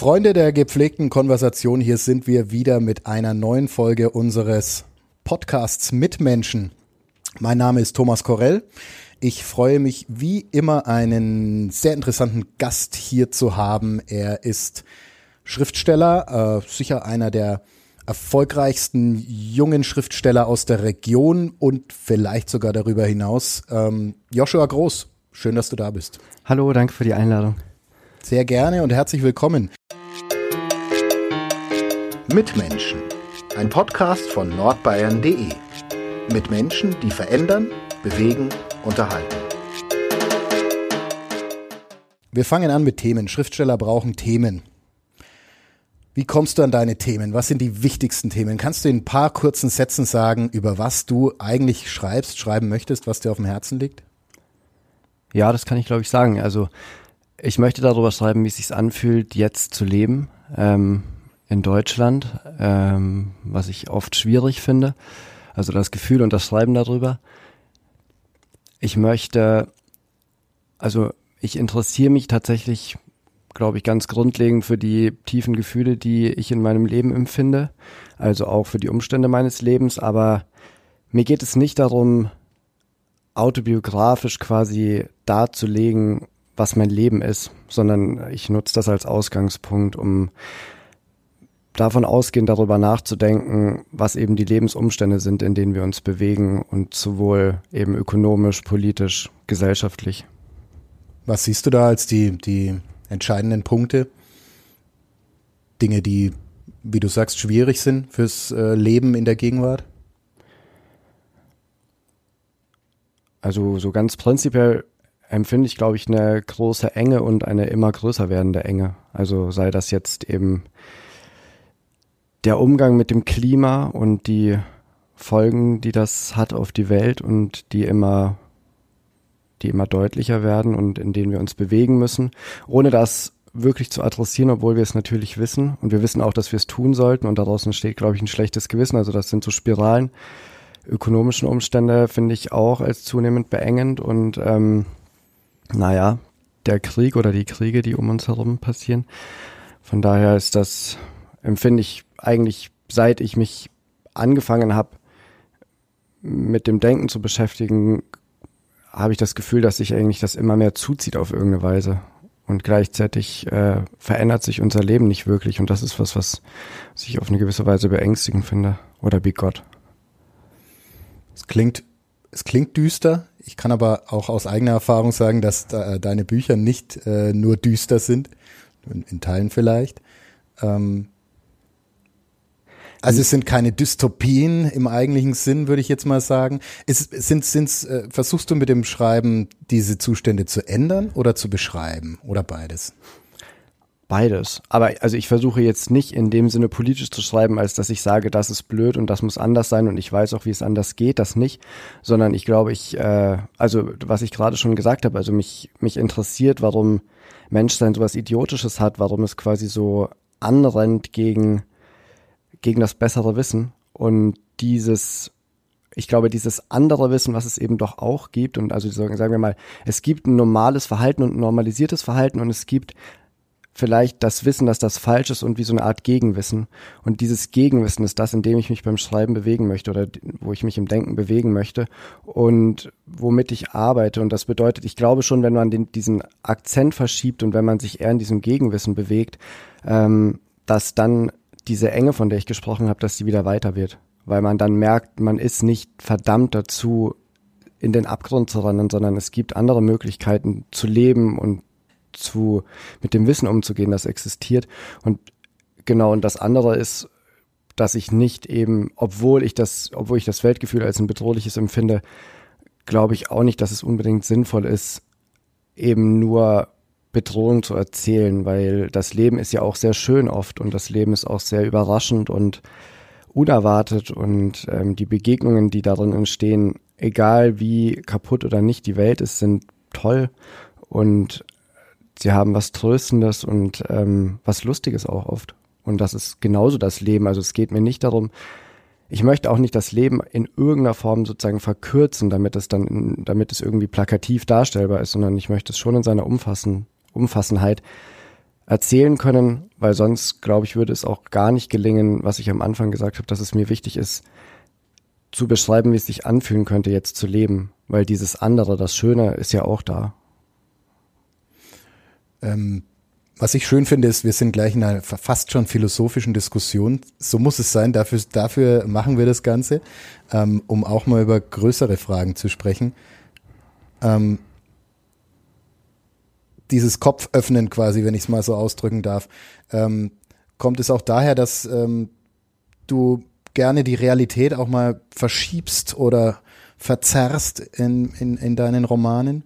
Freunde der gepflegten Konversation, hier sind wir wieder mit einer neuen Folge unseres Podcasts Mitmenschen. Mein Name ist Thomas Korell. Ich freue mich wie immer einen sehr interessanten Gast hier zu haben. Er ist Schriftsteller, äh, sicher einer der erfolgreichsten jungen Schriftsteller aus der Region und vielleicht sogar darüber hinaus. Ähm, Joshua Groß, schön, dass du da bist. Hallo, danke für die Einladung. Sehr gerne und herzlich willkommen. Mitmenschen, ein Podcast von nordbayern.de. Mit Menschen, die verändern, bewegen, unterhalten. Wir fangen an mit Themen. Schriftsteller brauchen Themen. Wie kommst du an deine Themen? Was sind die wichtigsten Themen? Kannst du in ein paar kurzen Sätzen sagen, über was du eigentlich schreibst, schreiben möchtest, was dir auf dem Herzen liegt? Ja, das kann ich glaube ich sagen. Also ich möchte darüber schreiben, wie es sich anfühlt, jetzt zu leben ähm, in Deutschland, ähm, was ich oft schwierig finde. Also das Gefühl und das Schreiben darüber. Ich möchte, also ich interessiere mich tatsächlich glaube ich, ganz grundlegend für die tiefen Gefühle, die ich in meinem Leben empfinde, also auch für die Umstände meines Lebens. Aber mir geht es nicht darum, autobiografisch quasi darzulegen, was mein Leben ist, sondern ich nutze das als Ausgangspunkt, um davon ausgehend darüber nachzudenken, was eben die Lebensumstände sind, in denen wir uns bewegen und sowohl eben ökonomisch, politisch, gesellschaftlich. Was siehst du da als die, die entscheidenden Punkte. Dinge, die, wie du sagst, schwierig sind fürs äh, Leben in der Gegenwart? Also so ganz prinzipiell empfinde ich, glaube ich, eine große Enge und eine immer größer werdende Enge. Also sei das jetzt eben der Umgang mit dem Klima und die Folgen, die das hat auf die Welt und die immer die immer deutlicher werden und in denen wir uns bewegen müssen, ohne das wirklich zu adressieren, obwohl wir es natürlich wissen. Und wir wissen auch, dass wir es tun sollten. Und daraus entsteht, glaube ich, ein schlechtes Gewissen. Also das sind so Spiralen. Ökonomischen Umstände finde ich auch als zunehmend beengend. Und ähm, naja, der Krieg oder die Kriege, die um uns herum passieren. Von daher ist das, empfinde ich eigentlich, seit ich mich angefangen habe, mit dem Denken zu beschäftigen, habe ich das Gefühl, dass sich eigentlich das immer mehr zuzieht auf irgendeine Weise. Und gleichzeitig äh, verändert sich unser Leben nicht wirklich. Und das ist was, was ich auf eine gewisse Weise beängstigend finde. Oder wie Gott. Es klingt, es klingt düster. Ich kann aber auch aus eigener Erfahrung sagen, dass äh, deine Bücher nicht äh, nur düster sind. In, in Teilen vielleicht. Ähm, also es sind keine Dystopien im eigentlichen Sinn, würde ich jetzt mal sagen. Ist, sind, sind's, äh, versuchst du mit dem Schreiben diese Zustände zu ändern oder zu beschreiben oder beides? Beides. Aber also ich versuche jetzt nicht in dem Sinne politisch zu schreiben, als dass ich sage, das ist blöd und das muss anders sein und ich weiß auch, wie es anders geht, das nicht, sondern ich glaube, ich, äh, also was ich gerade schon gesagt habe, also mich, mich interessiert, warum Menschsein sowas Idiotisches hat, warum es quasi so anrennt gegen gegen das bessere Wissen. Und dieses ich glaube, dieses andere Wissen, was es eben doch auch gibt, und also sagen, wir mal, es gibt ein normales Verhalten und ein normalisiertes Verhalten und es gibt vielleicht das Wissen, dass das falsch ist und wie so eine Art Gegenwissen. Und dieses Gegenwissen ist das, in dem ich mich beim Schreiben bewegen möchte oder wo ich mich im Denken bewegen möchte und womit ich arbeite. Und das bedeutet, ich glaube schon, wenn man den, diesen Akzent verschiebt und wenn man sich eher in diesem Gegenwissen bewegt, ähm, dass dann diese Enge, von der ich gesprochen habe, dass sie wieder weiter wird. Weil man dann merkt, man ist nicht verdammt dazu, in den Abgrund zu rennen, sondern es gibt andere Möglichkeiten zu leben und zu, mit dem Wissen umzugehen, das existiert. Und genau, und das andere ist, dass ich nicht eben, obwohl ich das, obwohl ich das Weltgefühl als ein bedrohliches empfinde, glaube ich auch nicht, dass es unbedingt sinnvoll ist, eben nur Bedrohung zu erzählen, weil das Leben ist ja auch sehr schön oft und das Leben ist auch sehr überraschend und unerwartet und ähm, die Begegnungen, die darin entstehen, egal wie kaputt oder nicht die Welt ist, sind toll und sie haben was Tröstendes und ähm, was Lustiges auch oft. Und das ist genauso das Leben. Also es geht mir nicht darum, ich möchte auch nicht das Leben in irgendeiner Form sozusagen verkürzen, damit es dann, damit es irgendwie plakativ darstellbar ist, sondern ich möchte es schon in seiner Umfassen, Umfassenheit erzählen können, weil sonst, glaube ich, würde es auch gar nicht gelingen, was ich am Anfang gesagt habe, dass es mir wichtig ist, zu beschreiben, wie es sich anfühlen könnte, jetzt zu leben. Weil dieses andere, das Schöne, ist ja auch da. Ähm, was ich schön finde, ist, wir sind gleich in einer fast schon philosophischen Diskussion. So muss es sein, dafür, dafür machen wir das Ganze, ähm, um auch mal über größere Fragen zu sprechen. Ähm, dieses Kopföffnen quasi, wenn ich es mal so ausdrücken darf, ähm, kommt es auch daher, dass ähm, du gerne die Realität auch mal verschiebst oder verzerrst in, in, in deinen Romanen?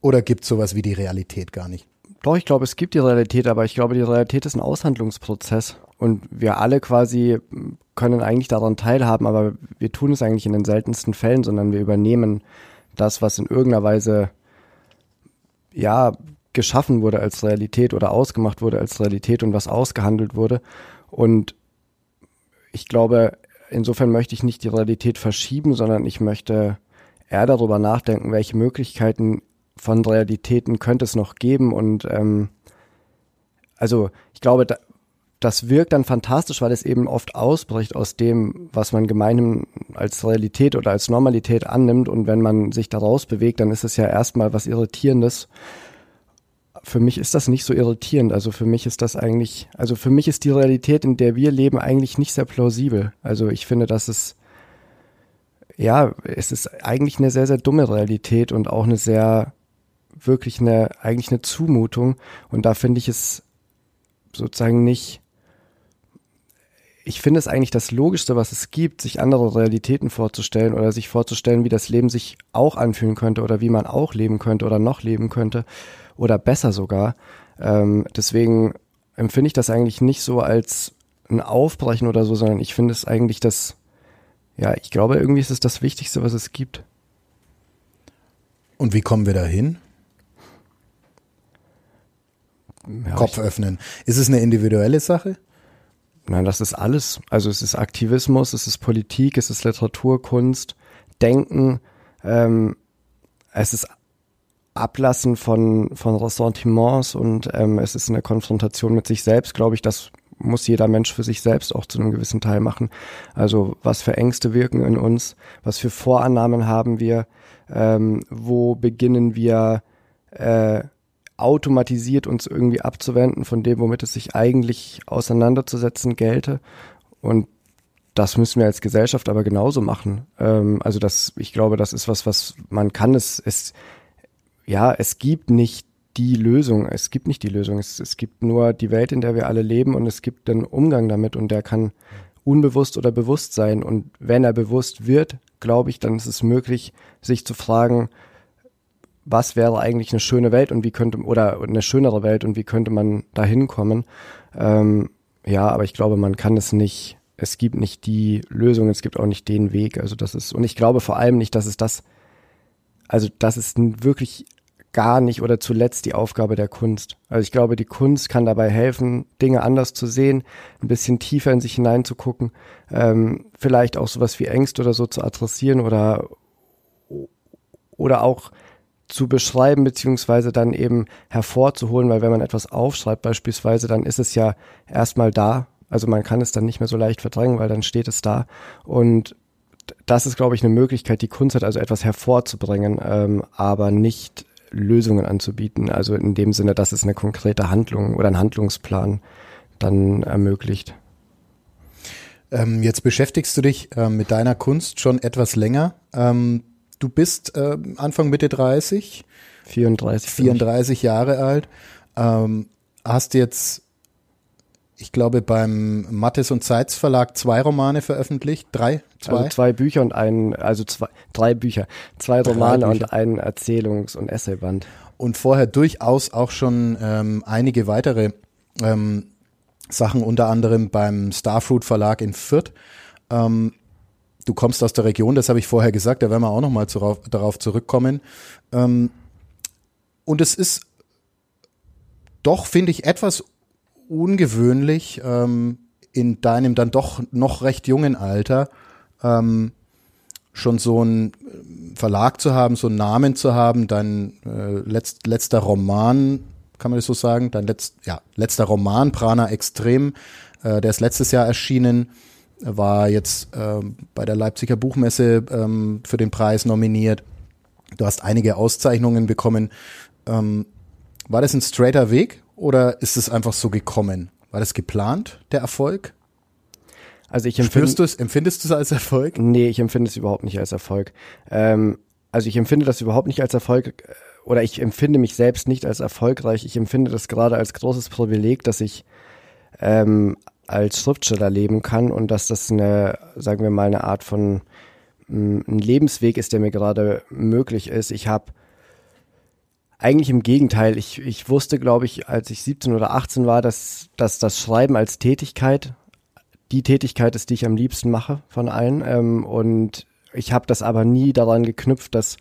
Oder gibt es sowas wie die Realität gar nicht? Doch, ich glaube, es gibt die Realität, aber ich glaube, die Realität ist ein Aushandlungsprozess. Und wir alle quasi können eigentlich daran teilhaben, aber wir tun es eigentlich in den seltensten Fällen, sondern wir übernehmen das, was in irgendeiner Weise ja geschaffen wurde als Realität oder ausgemacht wurde als Realität und was ausgehandelt wurde. Und ich glaube, insofern möchte ich nicht die Realität verschieben, sondern ich möchte eher darüber nachdenken, welche Möglichkeiten von Realitäten könnte es noch geben. Und ähm, also ich glaube, da, das wirkt dann fantastisch, weil es eben oft ausbricht aus dem, was man gemeinhin als Realität oder als Normalität annimmt. Und wenn man sich daraus bewegt, dann ist es ja erstmal was Irritierendes für mich ist das nicht so irritierend. Also für mich ist das eigentlich, also für mich ist die Realität, in der wir leben, eigentlich nicht sehr plausibel. Also ich finde, dass es, ja, es ist eigentlich eine sehr, sehr dumme Realität und auch eine sehr, wirklich eine, eigentlich eine Zumutung. Und da finde ich es sozusagen nicht, ich finde es eigentlich das Logischste, was es gibt, sich andere Realitäten vorzustellen oder sich vorzustellen, wie das Leben sich auch anfühlen könnte oder wie man auch leben könnte oder noch leben könnte oder besser sogar. Ähm, deswegen empfinde ich das eigentlich nicht so als ein Aufbrechen oder so, sondern ich finde es eigentlich das, ja, ich glaube, irgendwie ist es das Wichtigste, was es gibt. Und wie kommen wir da hin? Ja, Kopf öffnen. Ist es eine individuelle Sache? Nein, das ist alles. Also es ist Aktivismus, es ist Politik, es ist Literatur, Kunst, Denken. Ähm, es ist Ablassen von, von Ressentiments und ähm, es ist eine Konfrontation mit sich selbst, glaube ich, das muss jeder Mensch für sich selbst auch zu einem gewissen Teil machen. Also was für Ängste wirken in uns, was für Vorannahmen haben wir, ähm, wo beginnen wir äh, automatisiert uns irgendwie abzuwenden von dem, womit es sich eigentlich auseinanderzusetzen gelte. Und das müssen wir als Gesellschaft aber genauso machen. Ähm, also das, ich glaube, das ist was, was man kann es, es ja, es gibt nicht die Lösung. Es gibt nicht die Lösung. Es, es gibt nur die Welt, in der wir alle leben und es gibt den Umgang damit und der kann unbewusst oder bewusst sein. Und wenn er bewusst wird, glaube ich, dann ist es möglich, sich zu fragen, was wäre eigentlich eine schöne Welt und wie könnte, oder eine schönere Welt und wie könnte man da hinkommen. Ähm, ja, aber ich glaube, man kann es nicht, es gibt nicht die Lösung, es gibt auch nicht den Weg. Also das ist, und ich glaube vor allem nicht, dass es das, also das ist wirklich gar nicht oder zuletzt die Aufgabe der Kunst. Also ich glaube, die Kunst kann dabei helfen, Dinge anders zu sehen, ein bisschen tiefer in sich hineinzugucken, ähm, vielleicht auch sowas wie Ängste oder so zu adressieren oder oder auch zu beschreiben beziehungsweise dann eben hervorzuholen, weil wenn man etwas aufschreibt beispielsweise, dann ist es ja erstmal da. Also man kann es dann nicht mehr so leicht verdrängen, weil dann steht es da. Und das ist, glaube ich, eine Möglichkeit, die Kunst hat, also etwas hervorzubringen, ähm, aber nicht Lösungen anzubieten. Also in dem Sinne, dass es eine konkrete Handlung oder ein Handlungsplan dann ermöglicht. Ähm, jetzt beschäftigst du dich äh, mit deiner Kunst schon etwas länger. Ähm, du bist äh, Anfang Mitte 30. 34. 34 Jahre alt. Ähm, hast jetzt ich glaube, beim Mattes und Zeitz Verlag zwei Romane veröffentlicht. Drei? Zwei? Also zwei Bücher und ein, also zwei, drei Bücher. Zwei Romane Bücher. und ein Erzählungs- und Essayband. Und vorher durchaus auch schon ähm, einige weitere ähm, Sachen, unter anderem beim Starfruit Verlag in Fürth. Ähm, du kommst aus der Region, das habe ich vorher gesagt, da werden wir auch nochmal darauf zurückkommen. Ähm, und es ist doch, finde ich, etwas ungewöhnlich, ähm, in deinem dann doch noch recht jungen Alter ähm, schon so einen Verlag zu haben, so einen Namen zu haben, dein äh, letzt, letzter Roman kann man das so sagen? Dein letzt, ja, letzter Roman, Prana Extrem, äh, der ist letztes Jahr erschienen, war jetzt äh, bei der Leipziger Buchmesse ähm, für den Preis nominiert. Du hast einige Auszeichnungen bekommen. Ähm, war das ein straighter Weg oder ist es einfach so gekommen? War das geplant, der Erfolg? Also ich empfinde, du es, empfindest du es als Erfolg? Nee, ich empfinde es überhaupt nicht als Erfolg. Ähm, also ich empfinde das überhaupt nicht als Erfolg äh, oder ich empfinde mich selbst nicht als erfolgreich. Ich empfinde das gerade als großes Privileg, dass ich ähm, als Schriftsteller leben kann und dass das eine, sagen wir mal, eine Art von mm, ein Lebensweg ist, der mir gerade möglich ist. Ich habe eigentlich im Gegenteil, ich, ich wusste, glaube ich, als ich 17 oder 18 war, dass, dass das Schreiben als Tätigkeit die Tätigkeit ist, die ich am liebsten mache von allen. Ähm, und ich habe das aber nie daran geknüpft, dass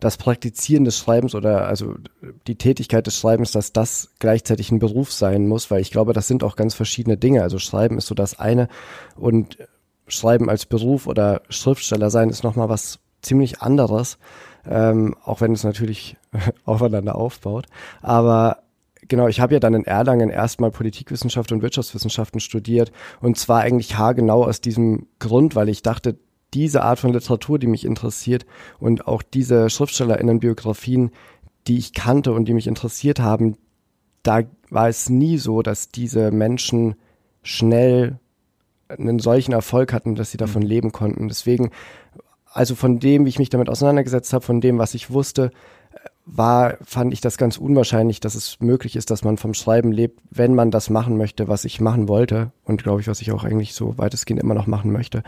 das Praktizieren des Schreibens oder also die Tätigkeit des Schreibens, dass das gleichzeitig ein Beruf sein muss, weil ich glaube, das sind auch ganz verschiedene Dinge. Also Schreiben ist so das eine und Schreiben als Beruf oder Schriftsteller sein ist nochmal was ziemlich anderes, ähm, auch wenn es natürlich aufeinander aufbaut. Aber genau, ich habe ja dann in Erlangen erstmal Politikwissenschaft und Wirtschaftswissenschaften studiert und zwar eigentlich haargenau aus diesem Grund, weil ich dachte, diese Art von Literatur, die mich interessiert und auch diese Schriftstellerinnenbiografien, die ich kannte und die mich interessiert haben, da war es nie so, dass diese Menschen schnell einen solchen Erfolg hatten, dass sie davon mhm. leben konnten. Deswegen, also von dem, wie ich mich damit auseinandergesetzt habe, von dem, was ich wusste, war, fand ich das ganz unwahrscheinlich, dass es möglich ist, dass man vom Schreiben lebt, wenn man das machen möchte, was ich machen wollte und glaube ich, was ich auch eigentlich so weitestgehend immer noch machen möchte.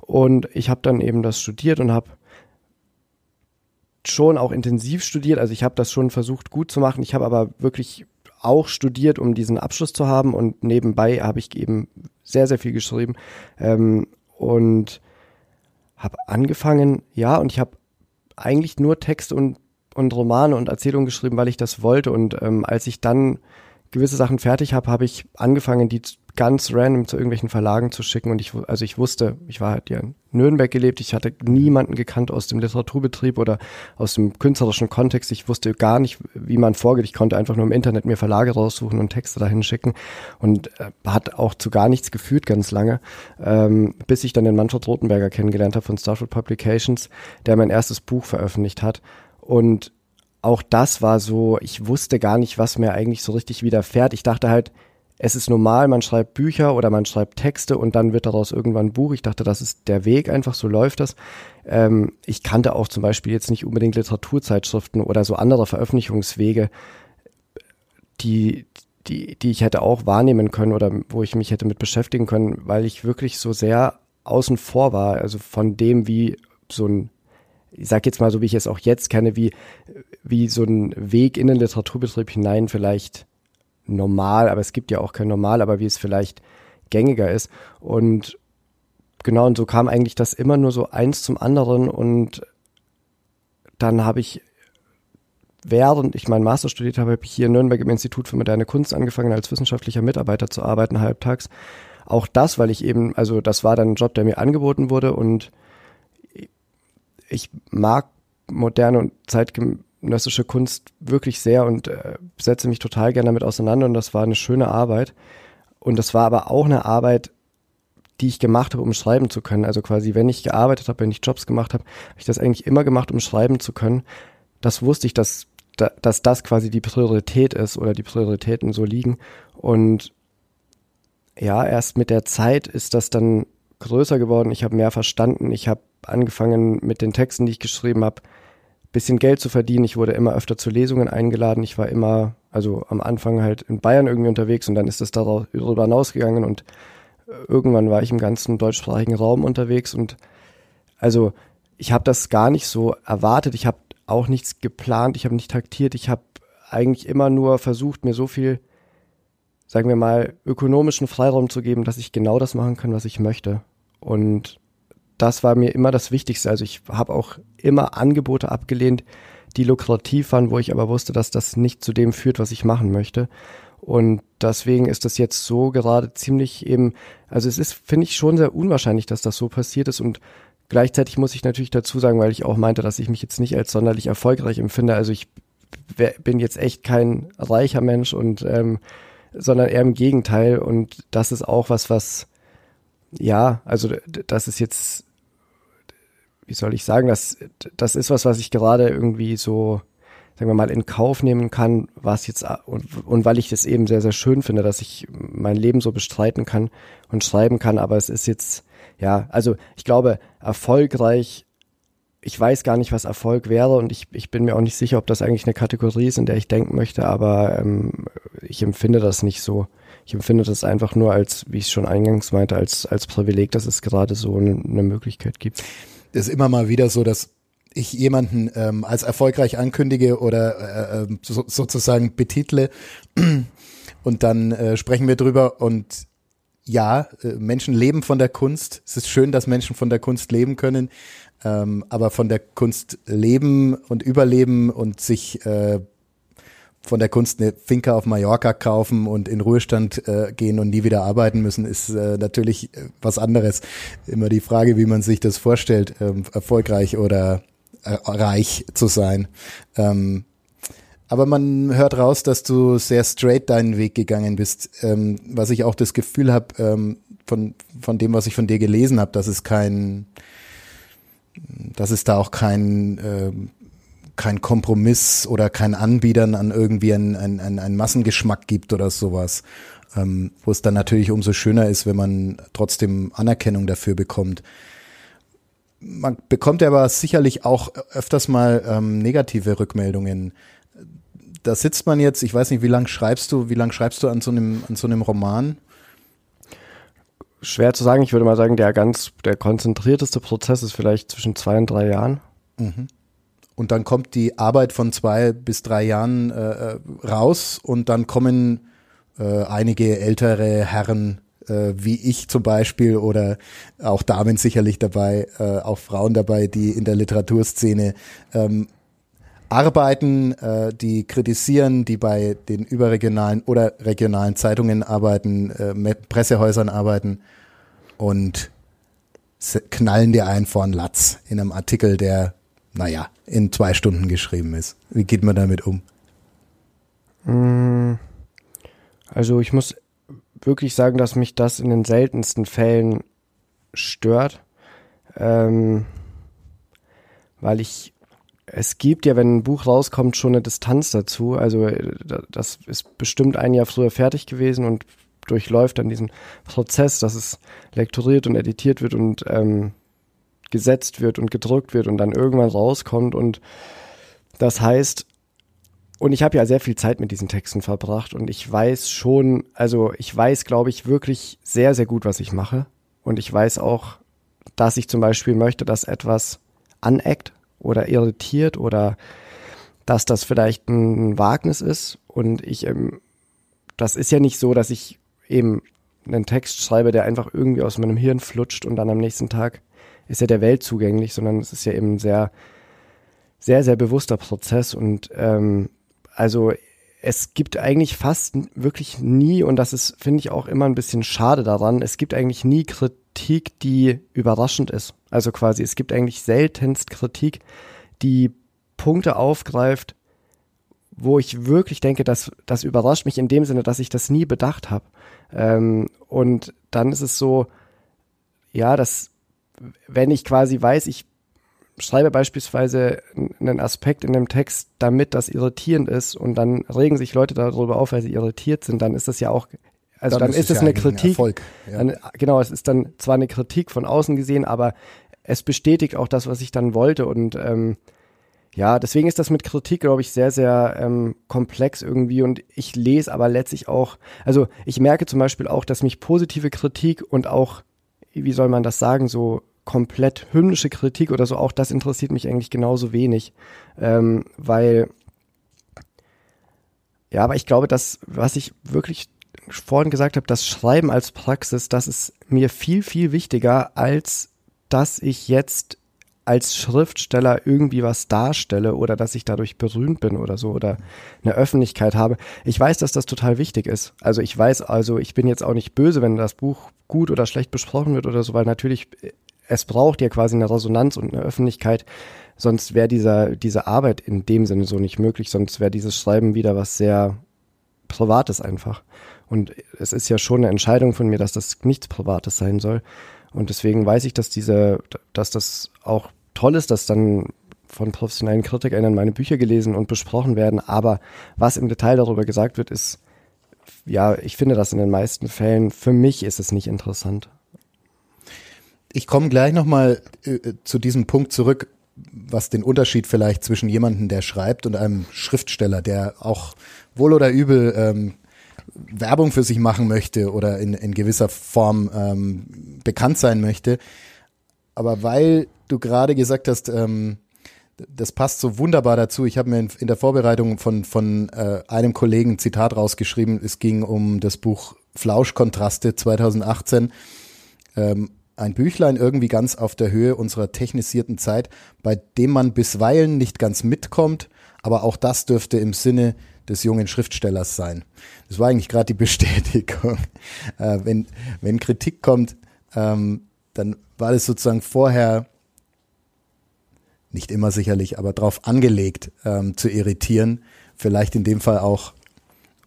Und ich habe dann eben das studiert und habe schon auch intensiv studiert. Also ich habe das schon versucht gut zu machen. Ich habe aber wirklich auch studiert, um diesen Abschluss zu haben und nebenbei habe ich eben sehr, sehr viel geschrieben ähm, und habe angefangen, ja, und ich habe eigentlich nur Text und und Romane und Erzählungen geschrieben, weil ich das wollte. Und ähm, als ich dann gewisse Sachen fertig habe, habe ich angefangen, die ganz random zu irgendwelchen Verlagen zu schicken. Und ich, also ich wusste, ich war halt ja in Nürnberg gelebt, ich hatte niemanden gekannt aus dem Literaturbetrieb oder aus dem künstlerischen Kontext. Ich wusste gar nicht, wie man vorgeht. Ich konnte einfach nur im Internet mir Verlage raussuchen und Texte dahin schicken und äh, hat auch zu gar nichts geführt ganz lange, ähm, bis ich dann den Manfred Rotenberger kennengelernt habe von Starfield Publications, der mein erstes Buch veröffentlicht hat. Und auch das war so, ich wusste gar nicht, was mir eigentlich so richtig widerfährt. Ich dachte halt, es ist normal, man schreibt Bücher oder man schreibt Texte und dann wird daraus irgendwann ein Buch. Ich dachte, das ist der Weg, einfach so läuft das. Ähm, ich kannte auch zum Beispiel jetzt nicht unbedingt Literaturzeitschriften oder so andere Veröffentlichungswege, die, die, die ich hätte auch wahrnehmen können oder wo ich mich hätte mit beschäftigen können, weil ich wirklich so sehr außen vor war, also von dem, wie so ein ich sag jetzt mal so, wie ich es auch jetzt kenne, wie, wie so ein Weg in den Literaturbetrieb hinein vielleicht normal, aber es gibt ja auch kein Normal, aber wie es vielleicht gängiger ist. Und genau, und so kam eigentlich das immer nur so eins zum anderen und dann habe ich während ich meinen Master studiert habe, habe ich hier in Nürnberg im Institut für moderne Kunst angefangen, als wissenschaftlicher Mitarbeiter zu arbeiten, halbtags. Auch das, weil ich eben, also das war dann ein Job, der mir angeboten wurde und ich mag moderne und zeitgenössische Kunst wirklich sehr und äh, setze mich total gerne damit auseinander und das war eine schöne Arbeit. Und das war aber auch eine Arbeit, die ich gemacht habe, um schreiben zu können. Also quasi, wenn ich gearbeitet habe, wenn ich Jobs gemacht habe, habe ich das eigentlich immer gemacht, um schreiben zu können. Das wusste ich, dass, dass das quasi die Priorität ist oder die Prioritäten so liegen. Und ja, erst mit der Zeit ist das dann größer geworden. Ich habe mehr verstanden. Ich habe angefangen mit den Texten, die ich geschrieben habe, bisschen Geld zu verdienen. Ich wurde immer öfter zu Lesungen eingeladen. Ich war immer, also am Anfang halt in Bayern irgendwie unterwegs und dann ist es darüber hinausgegangen und irgendwann war ich im ganzen deutschsprachigen Raum unterwegs und also ich habe das gar nicht so erwartet. Ich habe auch nichts geplant. Ich habe nicht taktiert. Ich habe eigentlich immer nur versucht, mir so viel, sagen wir mal, ökonomischen Freiraum zu geben, dass ich genau das machen kann, was ich möchte. Und das war mir immer das Wichtigste. Also ich habe auch immer Angebote abgelehnt, die lukrativ waren, wo ich aber wusste, dass das nicht zu dem führt, was ich machen möchte. Und deswegen ist das jetzt so gerade ziemlich eben, also es ist, finde ich, schon sehr unwahrscheinlich, dass das so passiert ist. Und gleichzeitig muss ich natürlich dazu sagen, weil ich auch meinte, dass ich mich jetzt nicht als sonderlich erfolgreich empfinde. Also ich bin jetzt echt kein reicher Mensch und ähm, sondern eher im Gegenteil. Und das ist auch was, was ja, also das ist jetzt, wie soll ich sagen, das, das ist was, was ich gerade irgendwie so, sagen wir mal, in Kauf nehmen kann, was jetzt, und, und weil ich das eben sehr, sehr schön finde, dass ich mein Leben so bestreiten kann und schreiben kann, aber es ist jetzt, ja, also ich glaube, erfolgreich ich weiß gar nicht, was Erfolg wäre und ich, ich bin mir auch nicht sicher, ob das eigentlich eine Kategorie ist, in der ich denken möchte, aber ähm, ich empfinde das nicht so. Ich empfinde das einfach nur als, wie ich es schon eingangs meinte, als, als Privileg, dass es gerade so eine, eine Möglichkeit gibt. Das ist immer mal wieder so, dass ich jemanden ähm, als erfolgreich ankündige oder äh, ähm, so, sozusagen betitle und dann äh, sprechen wir drüber und ja, äh, Menschen leben von der Kunst. Es ist schön, dass Menschen von der Kunst leben können. Ähm, aber von der Kunst leben und überleben und sich äh, von der Kunst eine Finca auf Mallorca kaufen und in Ruhestand äh, gehen und nie wieder arbeiten müssen, ist äh, natürlich äh, was anderes. Immer die Frage, wie man sich das vorstellt, ähm, erfolgreich oder äh, reich zu sein. Ähm, aber man hört raus, dass du sehr straight deinen Weg gegangen bist, ähm, was ich auch das Gefühl habe ähm, von von dem, was ich von dir gelesen habe, dass es kein dass es da auch kein, äh, kein Kompromiss oder kein Anbiedern an irgendwie einen ein, ein Massengeschmack gibt oder sowas. Ähm, wo es dann natürlich umso schöner ist, wenn man trotzdem Anerkennung dafür bekommt. Man bekommt aber sicherlich auch öfters mal ähm, negative Rückmeldungen. Da sitzt man jetzt, ich weiß nicht, wie lange schreibst du, wie lange schreibst du an so einem, an so einem Roman? schwer zu sagen. Ich würde mal sagen, der ganz, der konzentrierteste Prozess ist vielleicht zwischen zwei und drei Jahren. Mhm. Und dann kommt die Arbeit von zwei bis drei Jahren äh, äh raus und dann kommen äh, einige ältere Herren äh, wie ich zum Beispiel oder auch Damen sicherlich dabei, äh, auch Frauen dabei, die in der Literaturszene ähm, arbeiten, äh, die kritisieren, die bei den überregionalen oder regionalen Zeitungen arbeiten, äh, Pressehäusern arbeiten und knallen dir einen vor den Latz in einem Artikel, der, naja, in zwei Stunden geschrieben ist. Wie geht man damit um? Mm, also ich muss wirklich sagen, dass mich das in den seltensten Fällen stört, ähm, weil ich es gibt ja, wenn ein Buch rauskommt, schon eine Distanz dazu. Also äh, das ist bestimmt ein Jahr früher fertig gewesen und durchläuft dann diesen Prozess, dass es lektoriert und editiert wird und ähm, gesetzt wird und gedruckt wird und dann irgendwann rauskommt. Und das heißt, und ich habe ja sehr viel Zeit mit diesen Texten verbracht und ich weiß schon, also ich weiß, glaube ich, wirklich sehr, sehr gut, was ich mache. Und ich weiß auch, dass ich zum Beispiel möchte, dass etwas aneckt oder irritiert oder dass das vielleicht ein Wagnis ist. Und ich, ähm, das ist ja nicht so, dass ich eben einen Text schreibe, der einfach irgendwie aus meinem Hirn flutscht und dann am nächsten Tag ist er der Welt zugänglich, sondern es ist ja eben ein sehr, sehr, sehr bewusster Prozess und ähm, also es gibt eigentlich fast wirklich nie, und das ist, finde ich, auch immer ein bisschen schade daran, es gibt eigentlich nie Kritik, die überraschend ist. Also quasi, es gibt eigentlich seltenst Kritik, die Punkte aufgreift, wo ich wirklich denke, dass das überrascht mich in dem Sinne, dass ich das nie bedacht habe. Ähm, und dann ist es so, ja, dass wenn ich quasi weiß, ich schreibe beispielsweise einen Aspekt in dem Text, damit das irritierend ist und dann regen sich Leute darüber auf, weil sie irritiert sind, dann ist das ja auch, also dann, dann ist es ja eine Kritik. Ein ja. Dann, genau, es ist dann zwar eine Kritik von außen gesehen, aber es bestätigt auch das, was ich dann wollte. Und ähm, ja, deswegen ist das mit Kritik, glaube ich, sehr, sehr ähm, komplex irgendwie. Und ich lese aber letztlich auch, also ich merke zum Beispiel auch, dass mich positive Kritik und auch, wie soll man das sagen, so komplett hymnische Kritik oder so, auch das interessiert mich eigentlich genauso wenig, ähm, weil, ja, aber ich glaube, dass, was ich wirklich vorhin gesagt habe, das Schreiben als Praxis, das ist mir viel, viel wichtiger, als dass ich jetzt als Schriftsteller irgendwie was darstelle oder dass ich dadurch berühmt bin oder so oder eine Öffentlichkeit habe. Ich weiß, dass das total wichtig ist. Also ich weiß, also ich bin jetzt auch nicht böse, wenn das Buch gut oder schlecht besprochen wird oder so, weil natürlich es braucht ja quasi eine Resonanz und eine Öffentlichkeit, sonst wäre dieser, diese Arbeit in dem Sinne so nicht möglich, sonst wäre dieses Schreiben wieder was sehr Privates einfach. Und es ist ja schon eine Entscheidung von mir, dass das nichts Privates sein soll. Und deswegen weiß ich, dass diese, dass das auch toll ist, dass dann von professionellen Kritikern meine Bücher gelesen und besprochen werden. Aber was im Detail darüber gesagt wird, ist, ja, ich finde das in den meisten Fällen, für mich ist es nicht interessant. Ich komme gleich nochmal äh, zu diesem Punkt zurück, was den Unterschied vielleicht zwischen jemandem, der schreibt und einem Schriftsteller, der auch wohl oder übel ähm, Werbung für sich machen möchte oder in, in gewisser Form ähm, bekannt sein möchte. Aber weil du gerade gesagt hast, ähm, das passt so wunderbar dazu. Ich habe mir in, in, der Vorbereitung von, von äh, einem Kollegen ein Zitat rausgeschrieben. Es ging um das Buch Flauschkontraste 2018. Ähm, ein Büchlein irgendwie ganz auf der Höhe unserer technisierten Zeit, bei dem man bisweilen nicht ganz mitkommt, aber auch das dürfte im Sinne des jungen Schriftstellers sein. Das war eigentlich gerade die Bestätigung. Äh, wenn, wenn Kritik kommt, ähm, dann war das sozusagen vorher nicht immer sicherlich, aber darauf angelegt ähm, zu irritieren. Vielleicht in dem Fall auch,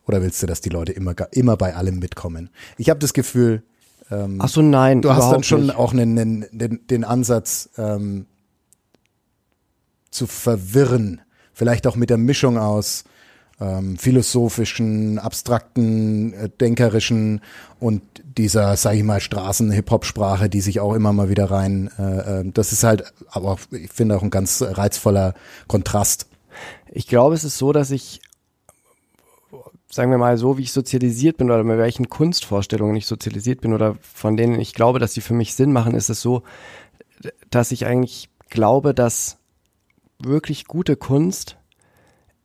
oder willst du, dass die Leute immer, immer bei allem mitkommen? Ich habe das Gefühl, ähm, Ach so, nein. Du hast dann schon nicht. auch einen, einen, den, den Ansatz ähm, zu verwirren. Vielleicht auch mit der Mischung aus ähm, philosophischen, abstrakten, äh, denkerischen und dieser, sag ich mal, Straßen-Hip-Hop-Sprache, die sich auch immer mal wieder rein, äh, äh, das ist halt, aber ich finde auch ein ganz reizvoller Kontrast. Ich glaube, es ist so, dass ich sagen wir mal, so wie ich sozialisiert bin oder mit welchen Kunstvorstellungen ich sozialisiert bin oder von denen ich glaube, dass sie für mich Sinn machen, ist es so, dass ich eigentlich glaube, dass wirklich gute Kunst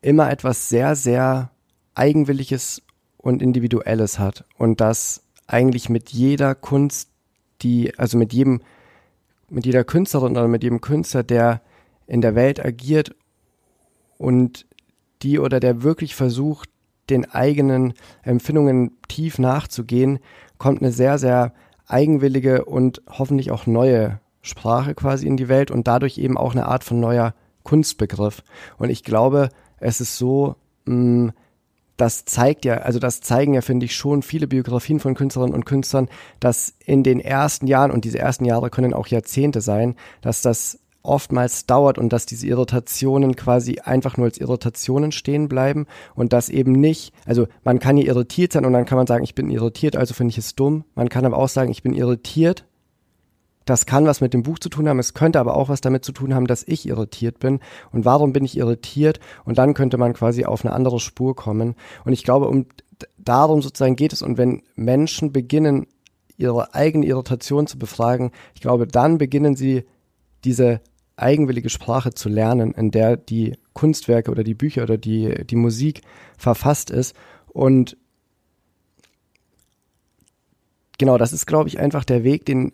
immer etwas sehr, sehr Eigenwilliges und Individuelles hat und dass eigentlich mit jeder Kunst, die, also mit jedem, mit jeder Künstlerin oder mit jedem Künstler, der in der Welt agiert und die oder der wirklich versucht, den eigenen Empfindungen tief nachzugehen, kommt eine sehr, sehr eigenwillige und hoffentlich auch neue Sprache quasi in die Welt und dadurch eben auch eine Art von neuer Kunstbegriff. Und ich glaube, es ist so, mh, mm, das zeigt ja, also das zeigen ja, finde ich, schon viele Biografien von Künstlerinnen und Künstlern, dass in den ersten Jahren, und diese ersten Jahre können auch Jahrzehnte sein, dass das oftmals dauert und dass diese Irritationen quasi einfach nur als Irritationen stehen bleiben und das eben nicht, also man kann hier irritiert sein und dann kann man sagen, ich bin irritiert, also finde ich es dumm. Man kann aber auch sagen, ich bin irritiert. Das kann was mit dem Buch zu tun haben, es könnte aber auch was damit zu tun haben, dass ich irritiert bin. Und warum bin ich irritiert? Und dann könnte man quasi auf eine andere Spur kommen. Und ich glaube, um darum sozusagen geht es. Und wenn Menschen beginnen, ihre eigene Irritation zu befragen, ich glaube, dann beginnen sie diese eigenwillige Sprache zu lernen, in der die Kunstwerke oder die Bücher oder die, die Musik verfasst ist. Und genau, das ist, glaube ich, einfach der Weg, den,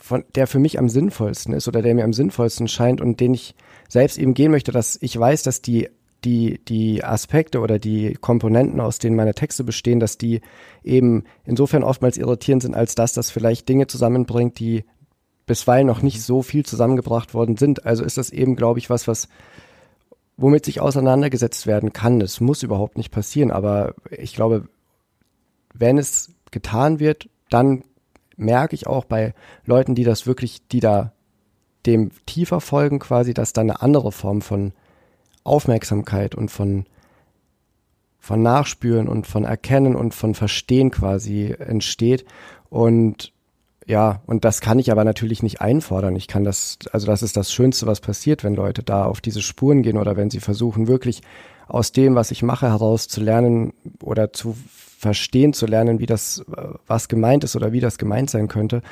von, der für mich am sinnvollsten ist oder der mir am sinnvollsten scheint und den ich selbst eben gehen möchte, dass ich weiß, dass die die, die Aspekte oder die Komponenten, aus denen meine Texte bestehen, dass die eben insofern oftmals irritierend sind, als dass das vielleicht Dinge zusammenbringt, die bisweilen noch nicht so viel zusammengebracht worden sind. Also ist das eben, glaube ich, was, was womit sich auseinandergesetzt werden kann. Es muss überhaupt nicht passieren, aber ich glaube, wenn es getan wird, dann merke ich auch bei Leuten, die das wirklich, die da dem tiefer folgen, quasi, dass da eine andere Form von Aufmerksamkeit und von von Nachspüren und von Erkennen und von Verstehen quasi entsteht. Und ja, und das kann ich aber natürlich nicht einfordern. Ich kann das, also das ist das Schönste, was passiert, wenn Leute da auf diese Spuren gehen oder wenn sie versuchen, wirklich aus dem, was ich mache, heraus zu lernen oder zu verstehen, zu lernen, wie das, was gemeint ist oder wie das gemeint sein könnte.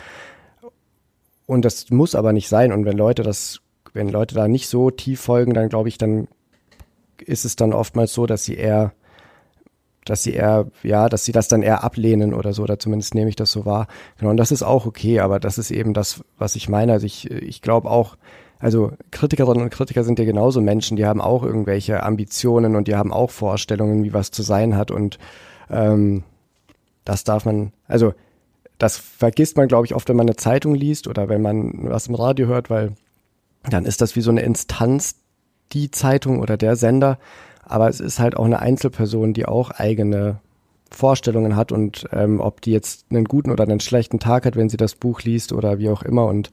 Und das muss aber nicht sein. Und wenn Leute das, wenn Leute da nicht so tief folgen, dann glaube ich, dann ist es dann oftmals so, dass sie eher dass sie eher, ja, dass sie das dann eher ablehnen oder so, oder zumindest nehme ich das so wahr. Genau, und das ist auch okay, aber das ist eben das, was ich meine. Also ich, ich glaube auch, also Kritikerinnen und Kritiker sind ja genauso Menschen, die haben auch irgendwelche Ambitionen und die haben auch Vorstellungen, wie was zu sein hat und ähm, das darf man, also das vergisst man, glaube ich, oft, wenn man eine Zeitung liest oder wenn man was im Radio hört, weil dann ist das wie so eine Instanz, die Zeitung oder der Sender. Aber es ist halt auch eine Einzelperson, die auch eigene Vorstellungen hat und ähm, ob die jetzt einen guten oder einen schlechten Tag hat, wenn sie das Buch liest oder wie auch immer. Und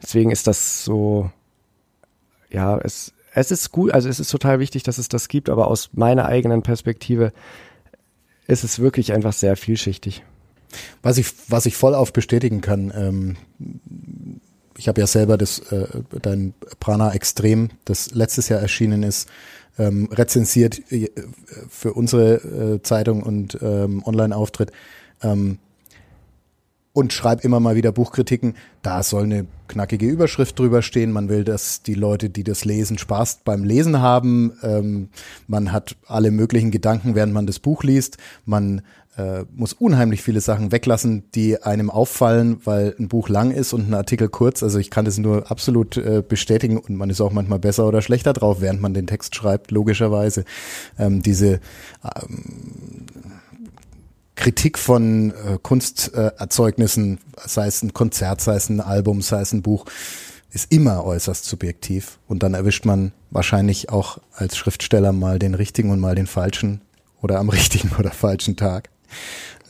deswegen ist das so, ja, es, es ist gut, also es ist total wichtig, dass es das gibt, aber aus meiner eigenen Perspektive ist es wirklich einfach sehr vielschichtig. Was ich, was ich voll auf bestätigen kann, ähm, ich habe ja selber das, äh, dein Prana Extrem, das letztes Jahr erschienen ist, ähm, rezensiert äh, für unsere äh, Zeitung und ähm, Online-Auftritt ähm, und schreibe immer mal wieder Buchkritiken. Da soll eine knackige Überschrift drüber stehen. Man will, dass die Leute, die das lesen, Spaß beim Lesen haben. Ähm, man hat alle möglichen Gedanken, während man das Buch liest. Man äh, muss unheimlich viele Sachen weglassen, die einem auffallen, weil ein Buch lang ist und ein Artikel kurz. Also ich kann das nur absolut äh, bestätigen und man ist auch manchmal besser oder schlechter drauf, während man den Text schreibt, logischerweise. Ähm, diese ähm, Kritik von äh, Kunsterzeugnissen, sei es ein Konzert, sei es ein Album, sei es ein Buch, ist immer äußerst subjektiv. Und dann erwischt man wahrscheinlich auch als Schriftsteller mal den richtigen und mal den falschen oder am richtigen oder falschen Tag.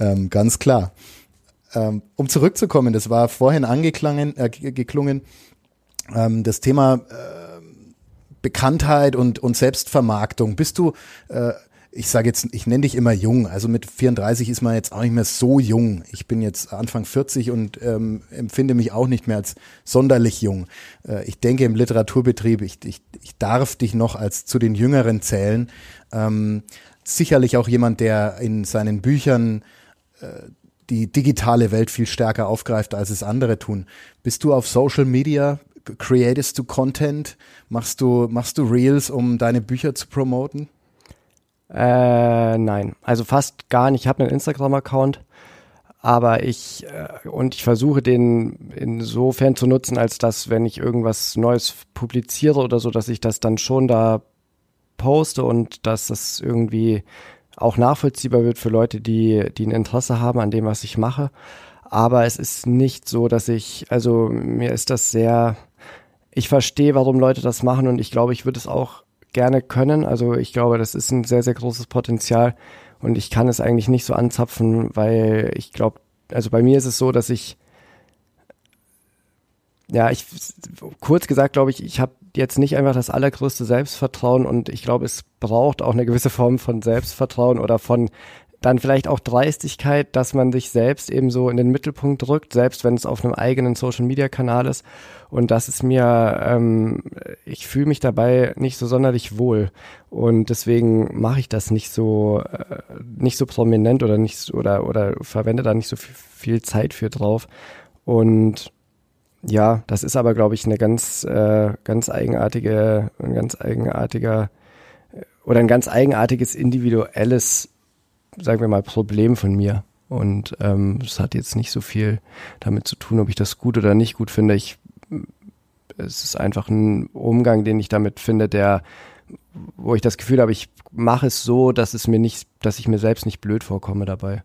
Ähm, ganz klar. Ähm, um zurückzukommen, das war vorhin angeklangen, äh, geklungen, ähm, das Thema äh, Bekanntheit und, und Selbstvermarktung. Bist du, äh, ich sage jetzt, ich nenne dich immer jung, also mit 34 ist man jetzt auch nicht mehr so jung. Ich bin jetzt Anfang 40 und ähm, empfinde mich auch nicht mehr als sonderlich jung. Äh, ich denke im Literaturbetrieb, ich, ich, ich darf dich noch als zu den Jüngeren zählen. Ähm, sicherlich auch jemand, der in seinen Büchern äh, die digitale Welt viel stärker aufgreift, als es andere tun. Bist du auf Social Media? Createst du Content? Machst du, machst du Reels, um deine Bücher zu promoten? Äh, nein, also fast gar nicht. Ich habe einen Instagram-Account, aber ich äh, und ich versuche den insofern zu nutzen, als dass, wenn ich irgendwas Neues publiziere oder so, dass ich das dann schon da poste und dass das irgendwie auch nachvollziehbar wird für Leute, die, die ein Interesse haben an dem, was ich mache. Aber es ist nicht so, dass ich, also mir ist das sehr, ich verstehe, warum Leute das machen und ich glaube, ich würde es auch gerne können. Also ich glaube, das ist ein sehr, sehr großes Potenzial und ich kann es eigentlich nicht so anzapfen, weil ich glaube, also bei mir ist es so, dass ich ja, ich kurz gesagt, glaube ich, ich habe jetzt nicht einfach das allergrößte Selbstvertrauen und ich glaube, es braucht auch eine gewisse Form von Selbstvertrauen oder von dann vielleicht auch Dreistigkeit, dass man sich selbst eben so in den Mittelpunkt drückt, selbst wenn es auf einem eigenen Social-Media-Kanal ist. Und das ist mir, ähm, ich fühle mich dabei nicht so sonderlich wohl. Und deswegen mache ich das nicht so, äh, nicht so prominent oder nicht oder oder verwende da nicht so viel Zeit für drauf. Und ja, das ist aber, glaube ich, eine ganz, äh, ganz eigenartige, ein ganz eigenartiger äh, oder ein ganz eigenartiges individuelles, sagen wir mal, Problem von mir. Und ähm, es hat jetzt nicht so viel damit zu tun, ob ich das gut oder nicht gut finde. Ich, es ist einfach ein Umgang, den ich damit finde, der, wo ich das Gefühl habe, ich mache es so, dass es mir nicht, dass ich mir selbst nicht blöd vorkomme dabei.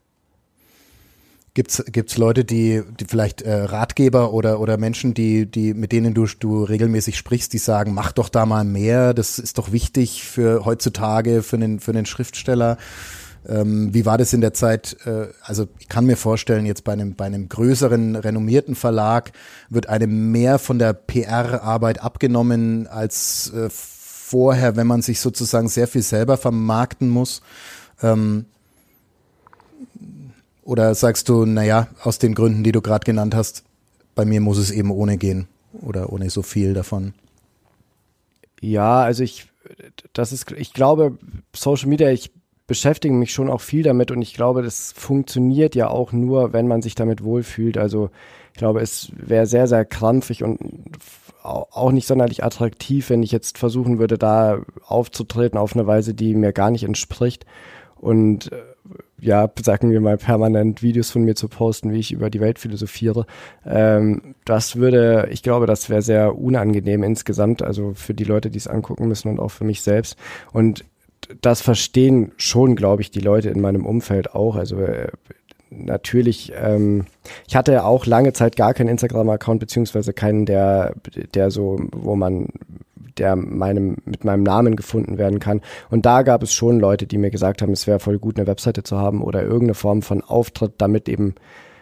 Gibt's gibt's Leute, die, die vielleicht äh, Ratgeber oder oder Menschen, die die mit denen du du regelmäßig sprichst, die sagen, mach doch da mal mehr, das ist doch wichtig für heutzutage für einen für einen Schriftsteller. Ähm, wie war das in der Zeit? Äh, also ich kann mir vorstellen, jetzt bei einem bei einem größeren renommierten Verlag wird einem mehr von der PR-Arbeit abgenommen als äh, vorher, wenn man sich sozusagen sehr viel selber vermarkten muss. Ähm, oder sagst du, naja, aus den Gründen, die du gerade genannt hast, bei mir muss es eben ohne gehen oder ohne so viel davon? Ja, also ich, das ist, ich glaube, Social Media, ich beschäftige mich schon auch viel damit und ich glaube, das funktioniert ja auch nur, wenn man sich damit wohlfühlt. Also ich glaube, es wäre sehr, sehr krampfig und auch nicht sonderlich attraktiv, wenn ich jetzt versuchen würde, da aufzutreten auf eine Weise, die mir gar nicht entspricht. Und äh, ja, sagen wir mal, permanent Videos von mir zu posten, wie ich über die Welt philosophiere. Ähm, das würde, ich glaube, das wäre sehr unangenehm insgesamt, also für die Leute, die es angucken müssen und auch für mich selbst. Und das verstehen schon, glaube ich, die Leute in meinem Umfeld auch. Also äh, natürlich, ähm, ich hatte auch lange Zeit gar keinen Instagram-Account, beziehungsweise keinen, der, der so, wo man, der meinem, mit meinem Namen gefunden werden kann. Und da gab es schon Leute, die mir gesagt haben, es wäre voll gut, eine Webseite zu haben oder irgendeine Form von Auftritt, damit eben,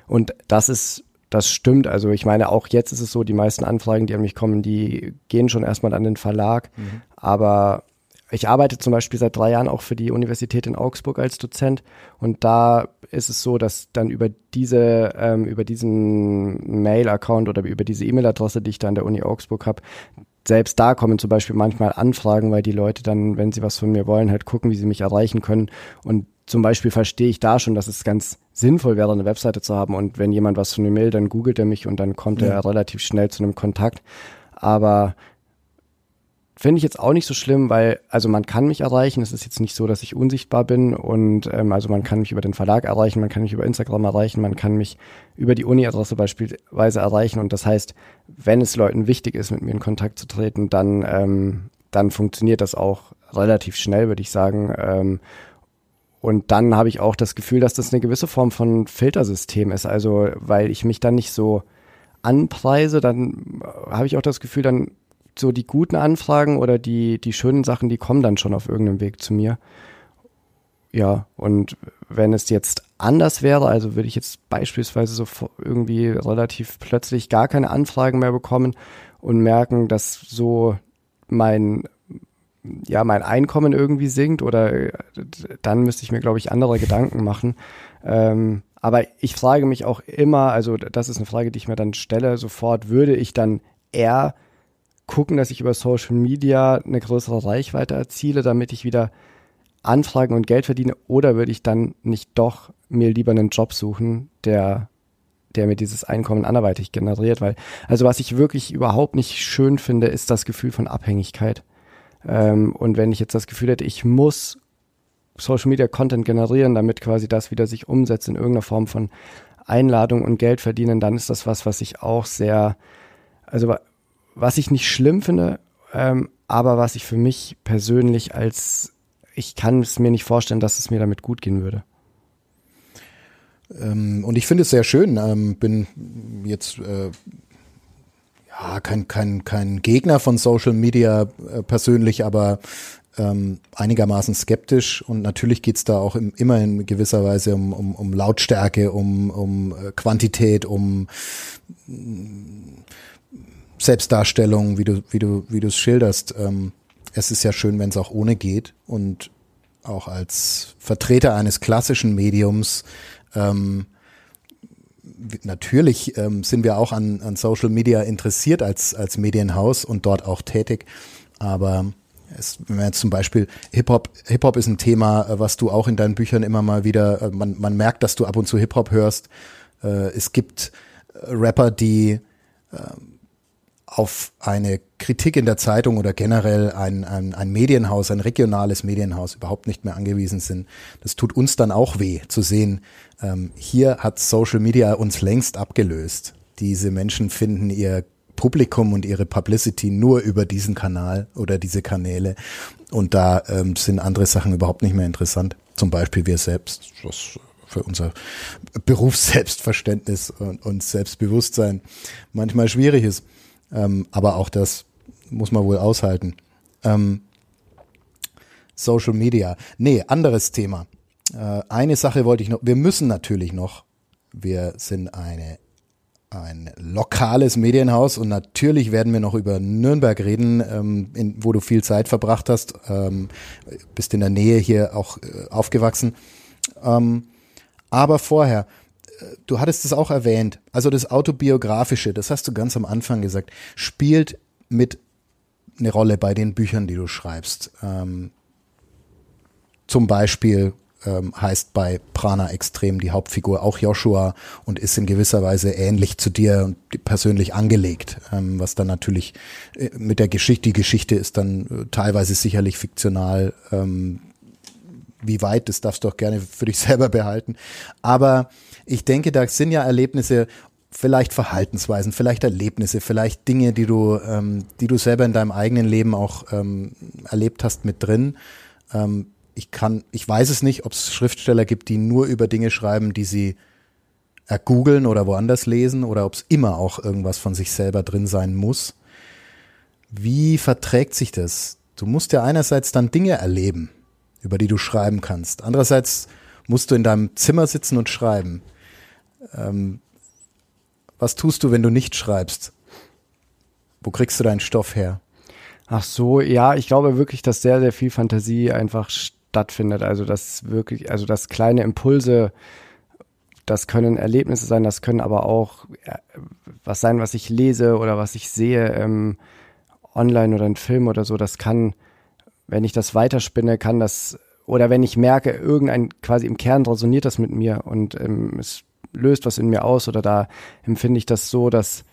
und das ist, das stimmt. Also ich meine, auch jetzt ist es so, die meisten Anfragen, die an mich kommen, die gehen schon erstmal an den Verlag. Mhm. Aber ich arbeite zum Beispiel seit drei Jahren auch für die Universität in Augsburg als Dozent und da ist es so, dass dann über diese, ähm, über diesen Mail-Account oder über diese E-Mail-Adresse, die ich da an der Uni Augsburg habe, selbst da kommen zum Beispiel manchmal Anfragen, weil die Leute dann, wenn sie was von mir wollen, halt gucken, wie sie mich erreichen können. Und zum Beispiel verstehe ich da schon, dass es ganz sinnvoll wäre, eine Webseite zu haben. Und wenn jemand was von mir will, dann googelt er mich und dann kommt ja. er relativ schnell zu einem Kontakt. Aber Finde ich jetzt auch nicht so schlimm, weil, also man kann mich erreichen. Es ist jetzt nicht so, dass ich unsichtbar bin und ähm, also man kann mich über den Verlag erreichen, man kann mich über Instagram erreichen, man kann mich über die Uni-Adresse beispielsweise erreichen. Und das heißt, wenn es Leuten wichtig ist, mit mir in Kontakt zu treten, dann, ähm, dann funktioniert das auch relativ schnell, würde ich sagen. Ähm, und dann habe ich auch das Gefühl, dass das eine gewisse Form von Filtersystem ist. Also, weil ich mich dann nicht so anpreise, dann habe ich auch das Gefühl, dann so die guten Anfragen oder die, die schönen Sachen, die kommen dann schon auf irgendeinem Weg zu mir. Ja, und wenn es jetzt anders wäre, also würde ich jetzt beispielsweise so irgendwie relativ plötzlich gar keine Anfragen mehr bekommen und merken, dass so mein, ja, mein Einkommen irgendwie sinkt oder dann müsste ich mir, glaube ich, andere Gedanken machen. Ähm, aber ich frage mich auch immer, also das ist eine Frage, die ich mir dann stelle, sofort würde ich dann eher gucken, dass ich über Social Media eine größere Reichweite erziele, damit ich wieder Anfragen und Geld verdiene? Oder würde ich dann nicht doch mir lieber einen Job suchen, der, der mir dieses Einkommen anderweitig generiert? Weil, also was ich wirklich überhaupt nicht schön finde, ist das Gefühl von Abhängigkeit. Ähm, und wenn ich jetzt das Gefühl hätte, ich muss Social Media Content generieren, damit quasi das wieder sich umsetzt in irgendeiner Form von Einladung und Geld verdienen, dann ist das was, was ich auch sehr, also was ich nicht schlimm finde, ähm, aber was ich für mich persönlich als, ich kann es mir nicht vorstellen, dass es mir damit gut gehen würde. Ähm, und ich finde es sehr schön, ähm, bin jetzt äh, ja kein, kein, kein Gegner von Social Media äh, persönlich, aber ähm, einigermaßen skeptisch und natürlich geht's da auch im, immer in gewisser Weise um, um, um Lautstärke, um, um äh, Quantität, um Selbstdarstellung, wie du, wie du, wie du es schilderst. Ähm, es ist ja schön, wenn es auch ohne geht und auch als Vertreter eines klassischen Mediums ähm, natürlich ähm, sind wir auch an, an Social Media interessiert als, als Medienhaus und dort auch tätig. Aber es, wenn man jetzt zum Beispiel Hip-Hop, Hip-Hop ist ein Thema, äh, was du auch in deinen Büchern immer mal wieder, äh, man, man merkt, dass du ab und zu Hip-Hop hörst. Äh, es gibt Rapper, die ähm, auf eine Kritik in der Zeitung oder generell ein, ein, ein Medienhaus, ein regionales Medienhaus überhaupt nicht mehr angewiesen sind. Das tut uns dann auch weh zu sehen. Ähm, hier hat Social Media uns längst abgelöst. Diese Menschen finden ihr Publikum und ihre Publicity nur über diesen Kanal oder diese Kanäle. Und da ähm, sind andere Sachen überhaupt nicht mehr interessant. Zum Beispiel wir selbst, was für unser Berufsselbstverständnis und, und Selbstbewusstsein manchmal schwierig ist. Ähm, aber auch das muss man wohl aushalten. Ähm, Social Media. Nee, anderes Thema. Äh, eine Sache wollte ich noch, wir müssen natürlich noch, wir sind eine ein lokales Medienhaus und natürlich werden wir noch über Nürnberg reden, ähm, in, wo du viel Zeit verbracht hast, ähm, bist in der Nähe hier auch äh, aufgewachsen. Ähm, aber vorher, du hattest es auch erwähnt, also das Autobiografische, das hast du ganz am Anfang gesagt, spielt mit eine Rolle bei den Büchern, die du schreibst. Ähm, zum Beispiel ähm, heißt bei Prana Extrem die Hauptfigur auch Joshua und ist in gewisser Weise ähnlich zu dir und persönlich angelegt, ähm, was dann natürlich äh, mit der Geschichte, die Geschichte ist dann äh, teilweise sicherlich fiktional. Ähm, wie weit, das darfst du auch gerne für dich selber behalten. Aber ich denke, da sind ja Erlebnisse, vielleicht Verhaltensweisen, vielleicht Erlebnisse, vielleicht Dinge, die du, ähm, die du selber in deinem eigenen Leben auch ähm, erlebt hast mit drin. Ähm, ich kann, ich weiß es nicht, ob es Schriftsteller gibt, die nur über Dinge schreiben, die sie ergoogeln oder woanders lesen oder ob es immer auch irgendwas von sich selber drin sein muss. Wie verträgt sich das? Du musst ja einerseits dann Dinge erleben, über die du schreiben kannst. Andererseits musst du in deinem Zimmer sitzen und schreiben. Ähm, was tust du, wenn du nicht schreibst? Wo kriegst du deinen Stoff her? Ach so, ja, ich glaube wirklich, dass sehr, sehr viel Fantasie einfach stattfindet. Also, dass wirklich, also, dass kleine Impulse, das können Erlebnisse sein, das können aber auch äh, was sein, was ich lese oder was ich sehe, ähm, online oder ein Film oder so. Das kann, wenn ich das weiterspinne, kann das, oder wenn ich merke, irgendein, quasi im Kern resoniert das mit mir und ähm, es löst was in mir aus oder da empfinde ich das so, dass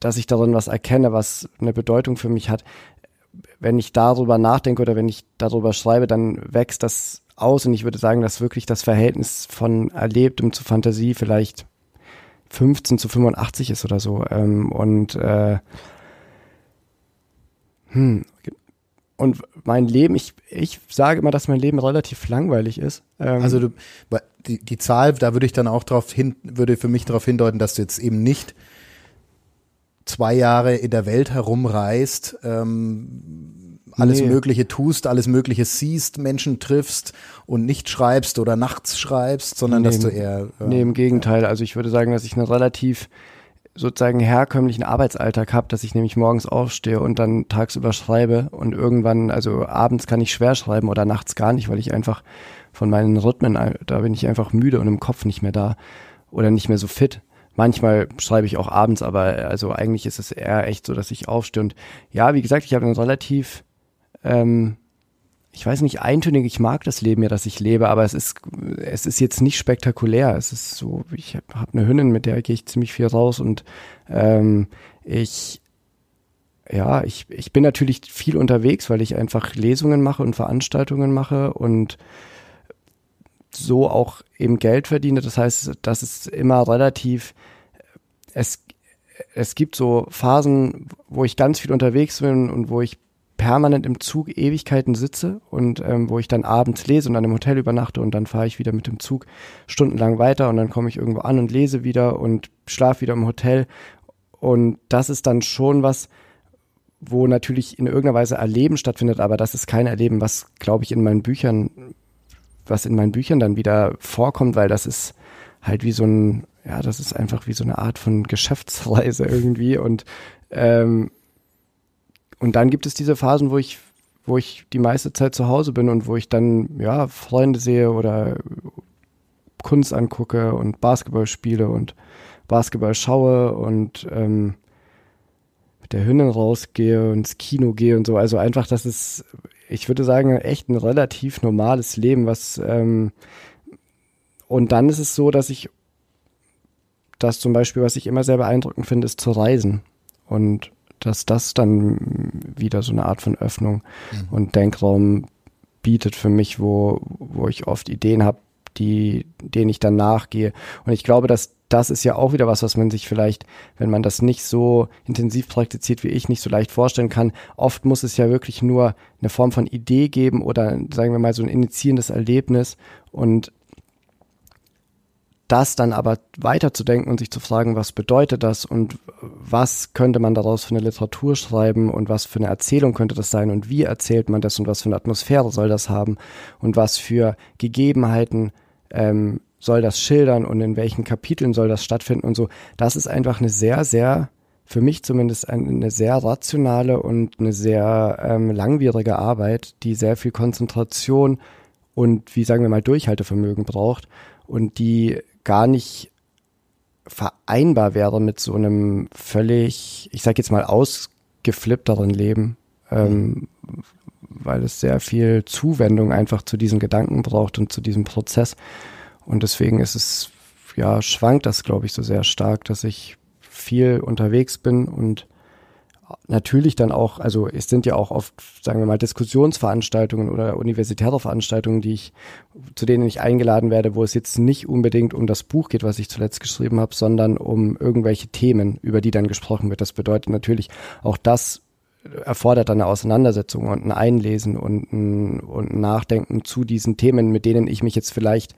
dass ich darin was erkenne, was eine Bedeutung für mich hat. Wenn ich darüber nachdenke oder wenn ich darüber schreibe, dann wächst das aus und ich würde sagen, dass wirklich das Verhältnis von Erlebtem zu Fantasie vielleicht 15 zu 85 ist oder so. Ähm, und äh, hm, und mein Leben, ich, ich sage immer, dass mein Leben relativ langweilig ist. Ähm, also du, die, die Zahl, da würde ich dann auch darauf hin, würde für mich darauf hindeuten, dass du jetzt eben nicht zwei Jahre in der Welt herumreist, ähm, alles nee. Mögliche tust, alles Mögliche siehst, Menschen triffst und nicht schreibst oder nachts schreibst, sondern nee, dass du eher. Äh, nee, im Gegenteil. Ja. Also ich würde sagen, dass ich einen relativ sozusagen herkömmlichen Arbeitsalltag habe, dass ich nämlich morgens aufstehe und dann tagsüber schreibe und irgendwann, also abends kann ich schwer schreiben oder nachts gar nicht, weil ich einfach von meinen Rhythmen, da bin ich einfach müde und im Kopf nicht mehr da oder nicht mehr so fit. Manchmal schreibe ich auch abends, aber also eigentlich ist es eher echt so, dass ich aufstehe. Und ja, wie gesagt, ich habe einen relativ, ähm, ich weiß nicht, eintönig, ich mag das Leben ja, das ich lebe, aber es ist, es ist jetzt nicht spektakulär. Es ist so, ich habe hab eine Hündin, mit der gehe ich ziemlich viel raus und ähm, ich ja, ich, ich bin natürlich viel unterwegs, weil ich einfach Lesungen mache und Veranstaltungen mache und so auch eben Geld verdiene. Das heißt, das ist immer relativ, es, es gibt so Phasen, wo ich ganz viel unterwegs bin und wo ich permanent im Zug Ewigkeiten sitze und ähm, wo ich dann abends lese und dann im Hotel übernachte und dann fahre ich wieder mit dem Zug stundenlang weiter und dann komme ich irgendwo an und lese wieder und schlafe wieder im Hotel. Und das ist dann schon was, wo natürlich in irgendeiner Weise Erleben stattfindet, aber das ist kein Erleben, was, glaube ich, in meinen Büchern was in meinen Büchern dann wieder vorkommt, weil das ist halt wie so ein, ja, das ist einfach wie so eine Art von Geschäftsreise irgendwie und ähm, und dann gibt es diese Phasen, wo ich wo ich die meiste Zeit zu Hause bin und wo ich dann ja Freunde sehe oder Kunst angucke und Basketball spiele und Basketball schaue und ähm, mit der Hündin rausgehe und ins Kino gehe und so. Also einfach, das ist ich würde sagen, echt ein relativ normales Leben, was ähm, und dann ist es so, dass ich das zum Beispiel, was ich immer sehr beeindruckend finde, ist zu reisen. Und dass das dann wieder so eine Art von Öffnung mhm. und Denkraum bietet für mich, wo, wo ich oft Ideen habe, die, denen ich dann nachgehe. Und ich glaube, dass das ist ja auch wieder was, was man sich vielleicht, wenn man das nicht so intensiv praktiziert wie ich, nicht so leicht vorstellen kann. Oft muss es ja wirklich nur eine Form von Idee geben oder sagen wir mal so ein initiierendes Erlebnis und das dann aber weiterzudenken und sich zu fragen, was bedeutet das und was könnte man daraus für eine Literatur schreiben und was für eine Erzählung könnte das sein und wie erzählt man das und was für eine Atmosphäre soll das haben und was für Gegebenheiten ähm, soll das schildern und in welchen Kapiteln soll das stattfinden und so. Das ist einfach eine sehr, sehr, für mich zumindest eine sehr rationale und eine sehr ähm, langwierige Arbeit, die sehr viel Konzentration und, wie sagen wir mal, Durchhaltevermögen braucht und die gar nicht vereinbar wäre mit so einem völlig, ich sag jetzt mal, ausgeflippteren Leben, ähm, weil es sehr viel Zuwendung einfach zu diesen Gedanken braucht und zu diesem Prozess. Und deswegen ist es, ja, schwankt das, glaube ich, so sehr stark, dass ich viel unterwegs bin und natürlich dann auch, also es sind ja auch oft, sagen wir mal, Diskussionsveranstaltungen oder universitäre Veranstaltungen, die ich, zu denen ich eingeladen werde, wo es jetzt nicht unbedingt um das Buch geht, was ich zuletzt geschrieben habe, sondern um irgendwelche Themen, über die dann gesprochen wird. Das bedeutet natürlich, auch das erfordert eine Auseinandersetzung und ein Einlesen und ein, und ein Nachdenken zu diesen Themen, mit denen ich mich jetzt vielleicht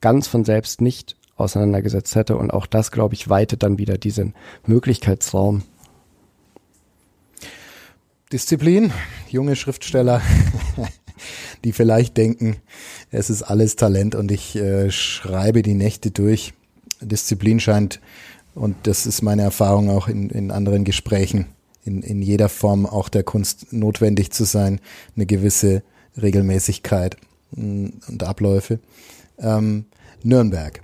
ganz von selbst nicht auseinandergesetzt hätte. Und auch das, glaube ich, weitet dann wieder diesen Möglichkeitsraum. Disziplin, junge Schriftsteller, die vielleicht denken, es ist alles Talent und ich äh, schreibe die Nächte durch. Disziplin scheint, und das ist meine Erfahrung auch in, in anderen Gesprächen, in, in jeder Form auch der Kunst notwendig zu sein, eine gewisse Regelmäßigkeit mm, und Abläufe. Ähm, Nürnberg.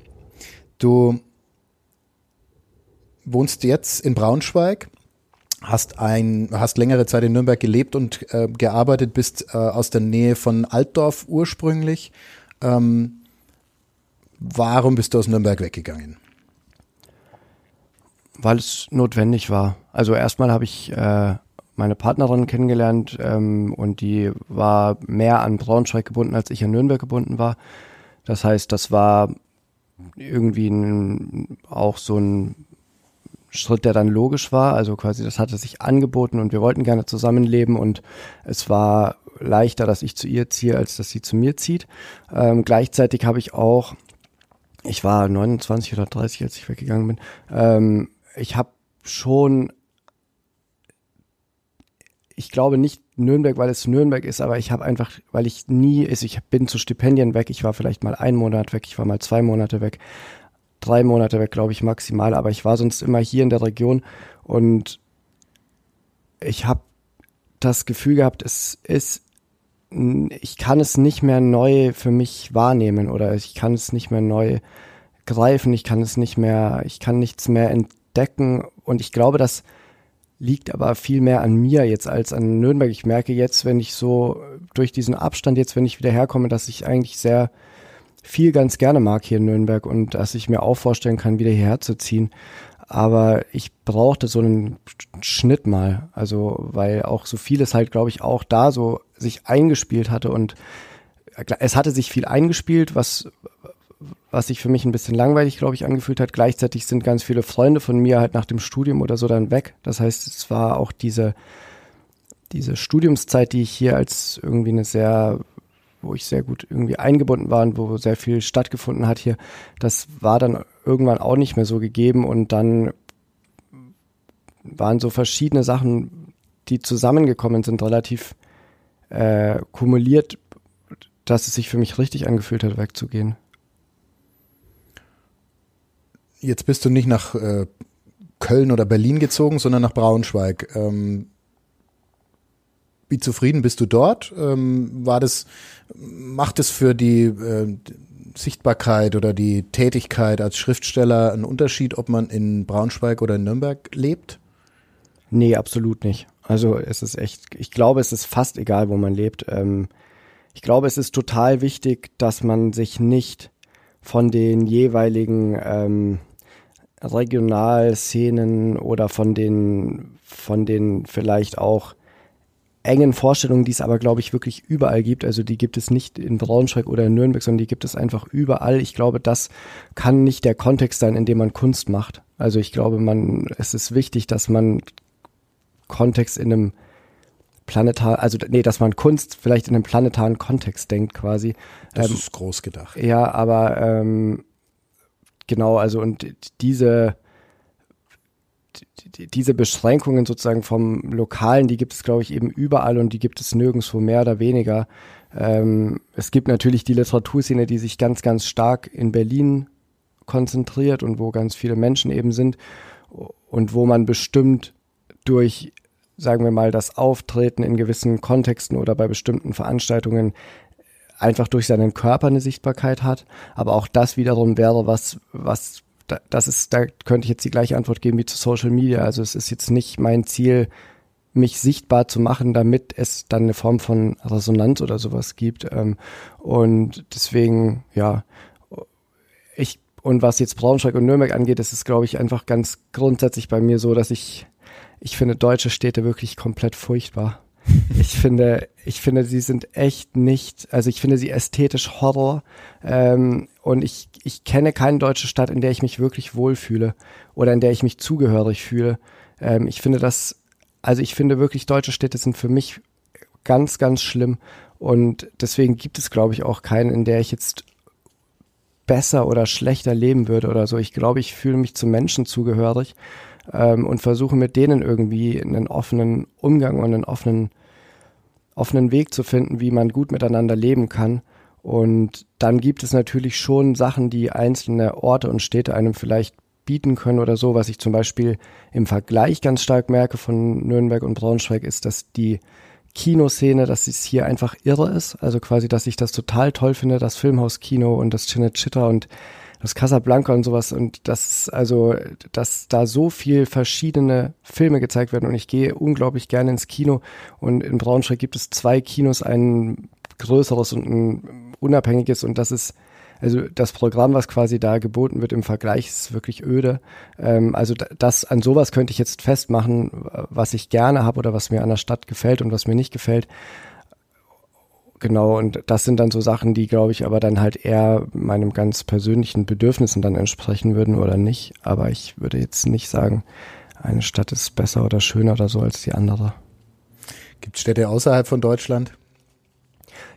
Du wohnst jetzt in Braunschweig, hast ein, hast längere Zeit in Nürnberg gelebt und äh, gearbeitet, bist äh, aus der Nähe von Altdorf ursprünglich. Ähm, warum bist du aus Nürnberg weggegangen? Weil es notwendig war. Also erstmal habe ich äh, meine Partnerin kennengelernt ähm, und die war mehr an Braunschweig gebunden, als ich an Nürnberg gebunden war. Das heißt, das war irgendwie ein, auch so ein Schritt, der dann logisch war. Also quasi, das hatte sich angeboten und wir wollten gerne zusammenleben und es war leichter, dass ich zu ihr ziehe, als dass sie zu mir zieht. Ähm, gleichzeitig habe ich auch, ich war 29 oder 30, als ich weggegangen bin, ähm, ich habe schon ich glaube nicht Nürnberg, weil es Nürnberg ist, aber ich habe einfach, weil ich nie, ist, ich bin zu Stipendien weg, ich war vielleicht mal einen Monat weg, ich war mal zwei Monate weg, drei Monate weg, glaube ich, maximal, aber ich war sonst immer hier in der Region und ich habe das Gefühl gehabt, es ist, ich kann es nicht mehr neu für mich wahrnehmen oder ich kann es nicht mehr neu greifen, ich kann es nicht mehr, ich kann nichts mehr entdecken und ich glaube, dass liegt aber viel mehr an mir jetzt als an Nürnberg. Ich merke jetzt, wenn ich so durch diesen Abstand jetzt, wenn ich wieder herkomme, dass ich eigentlich sehr viel ganz gerne mag hier in Nürnberg und dass ich mir auch vorstellen kann, wieder hierher zu ziehen. Aber ich brauchte so einen Schnitt mal. Also, weil auch so vieles halt, glaube ich, auch da so sich eingespielt hatte und es hatte sich viel eingespielt, was, was sich für mich ein bisschen langweilig, glaube ich, angefühlt hat. Gleichzeitig sind ganz viele Freunde von mir halt nach dem Studium oder so dann weg. Das heißt, es war auch diese, diese Studiumszeit, die ich hier als irgendwie eine sehr, wo ich sehr gut irgendwie eingebunden war und wo sehr viel stattgefunden hat hier, das war dann irgendwann auch nicht mehr so gegeben und dann waren so verschiedene Sachen, die zusammengekommen sind, relativ äh, kumuliert, dass es sich für mich richtig angefühlt hat, wegzugehen. Jetzt bist du nicht nach äh, Köln oder Berlin gezogen, sondern nach Braunschweig. Ähm, wie zufrieden bist du dort? Ähm, war das, macht es für die äh, Sichtbarkeit oder die Tätigkeit als Schriftsteller einen Unterschied, ob man in Braunschweig oder in Nürnberg lebt? Nee, absolut nicht. Also es ist echt, ich glaube, es ist fast egal, wo man lebt. Ähm, ich glaube, es ist total wichtig, dass man sich nicht von den jeweiligen ähm, Regionalszenen oder von den, von den vielleicht auch engen Vorstellungen, die es aber, glaube ich, wirklich überall gibt. Also die gibt es nicht in Braunschweig oder in Nürnberg, sondern die gibt es einfach überall. Ich glaube, das kann nicht der Kontext sein, in dem man Kunst macht. Also ich glaube, man, es ist wichtig, dass man Kontext in einem planetar, also nee, dass man Kunst vielleicht in einem planetaren Kontext denkt quasi. Das ähm, ist groß gedacht. Ja, aber ähm, Genau, also und diese, diese Beschränkungen sozusagen vom Lokalen, die gibt es, glaube ich, eben überall und die gibt es nirgendwo mehr oder weniger. Ähm, es gibt natürlich die Literaturszene, die sich ganz, ganz stark in Berlin konzentriert und wo ganz viele Menschen eben sind und wo man bestimmt durch, sagen wir mal, das Auftreten in gewissen Kontexten oder bei bestimmten Veranstaltungen einfach durch seinen Körper eine Sichtbarkeit hat. Aber auch das wiederum wäre was, was, das ist, da könnte ich jetzt die gleiche Antwort geben wie zu Social Media. Also es ist jetzt nicht mein Ziel, mich sichtbar zu machen, damit es dann eine Form von Resonanz oder sowas gibt. Ähm, und deswegen, ja, ich, und was jetzt Braunschweig und Nürnberg angeht, ist es, glaube ich, einfach ganz grundsätzlich bei mir so, dass ich, ich finde deutsche Städte wirklich komplett furchtbar. Ich finde, ich finde, sie sind echt nicht, also ich finde sie ästhetisch Horror. Ähm, und ich, ich kenne keine deutsche Stadt, in der ich mich wirklich wohlfühle oder in der ich mich zugehörig fühle. Ähm, ich finde das, also ich finde wirklich, deutsche Städte sind für mich ganz, ganz schlimm. Und deswegen gibt es, glaube ich, auch keinen, in der ich jetzt besser oder schlechter leben würde oder so. Ich glaube, ich fühle mich zu Menschen zugehörig ähm, und versuche mit denen irgendwie einen offenen Umgang und einen offenen, offenen Weg zu finden, wie man gut miteinander leben kann. Und dann gibt es natürlich schon Sachen, die einzelne Orte und Städte einem vielleicht bieten können oder so. Was ich zum Beispiel im Vergleich ganz stark merke von Nürnberg und Braunschweig ist, dass die Kinoszene, dass es hier einfach irre ist. Also quasi, dass ich das total toll finde, das Filmhaus-Kino und das Cinecittà und das Casablanca und sowas und das, also, dass da so viel verschiedene Filme gezeigt werden und ich gehe unglaublich gerne ins Kino und in Braunschweig gibt es zwei Kinos, ein größeres und ein unabhängiges und das ist also das Programm, was quasi da geboten wird im Vergleich, ist wirklich öde. Ähm, also das an sowas könnte ich jetzt festmachen, was ich gerne habe oder was mir an der Stadt gefällt und was mir nicht gefällt. Genau, und das sind dann so Sachen, die, glaube ich, aber dann halt eher meinem ganz persönlichen Bedürfnissen dann entsprechen würden oder nicht. Aber ich würde jetzt nicht sagen, eine Stadt ist besser oder schöner oder so als die andere. Gibt es Städte außerhalb von Deutschland,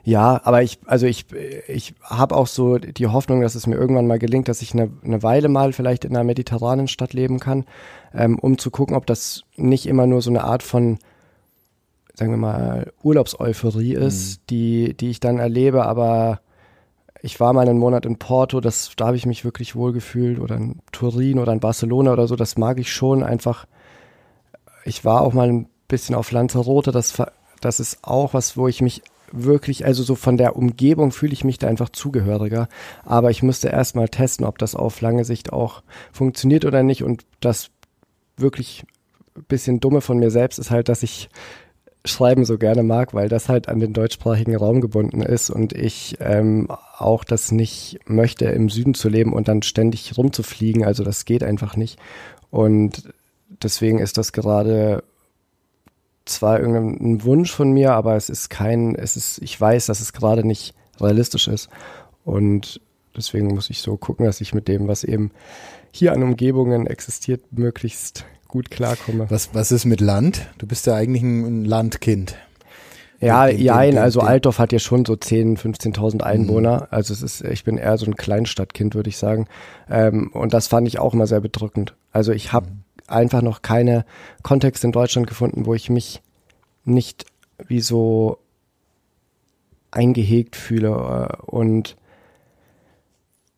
ja, aber ich, also ich, ich habe auch so die Hoffnung, dass es mir irgendwann mal gelingt, dass ich eine, eine Weile mal vielleicht in einer mediterranen Stadt leben kann, ähm, um zu gucken, ob das nicht immer nur so eine Art von, sagen wir mal, Urlaubseuphorie ist, mhm. die, die ich dann erlebe, aber ich war mal einen Monat in Porto, das, da habe ich mich wirklich wohl gefühlt, oder in Turin oder in Barcelona oder so, das mag ich schon einfach. Ich war auch mal ein bisschen auf Lanzarote, das, das ist auch was, wo ich mich wirklich, also so von der Umgebung fühle ich mich da einfach zugehöriger. Aber ich müsste erstmal testen, ob das auf lange Sicht auch funktioniert oder nicht. Und das wirklich bisschen dumme von mir selbst ist halt, dass ich Schreiben so gerne mag, weil das halt an den deutschsprachigen Raum gebunden ist und ich ähm, auch das nicht möchte, im Süden zu leben und dann ständig rumzufliegen. Also das geht einfach nicht. Und deswegen ist das gerade zwar irgendein Wunsch von mir, aber es ist kein, es ist, ich weiß, dass es gerade nicht realistisch ist. Und deswegen muss ich so gucken, dass ich mit dem, was eben hier an Umgebungen existiert, möglichst gut klarkomme. Was, was ist mit Land? Du bist ja eigentlich ein Landkind. Ja, den, ja, also den, Altdorf hat ja schon so 10, 15.000 Einwohner. Mhm. Also es ist, ich bin eher so ein Kleinstadtkind, würde ich sagen. Ähm, und das fand ich auch immer sehr bedrückend. Also ich habe mhm einfach noch keine Kontexte in Deutschland gefunden, wo ich mich nicht wie so eingehegt fühle. Und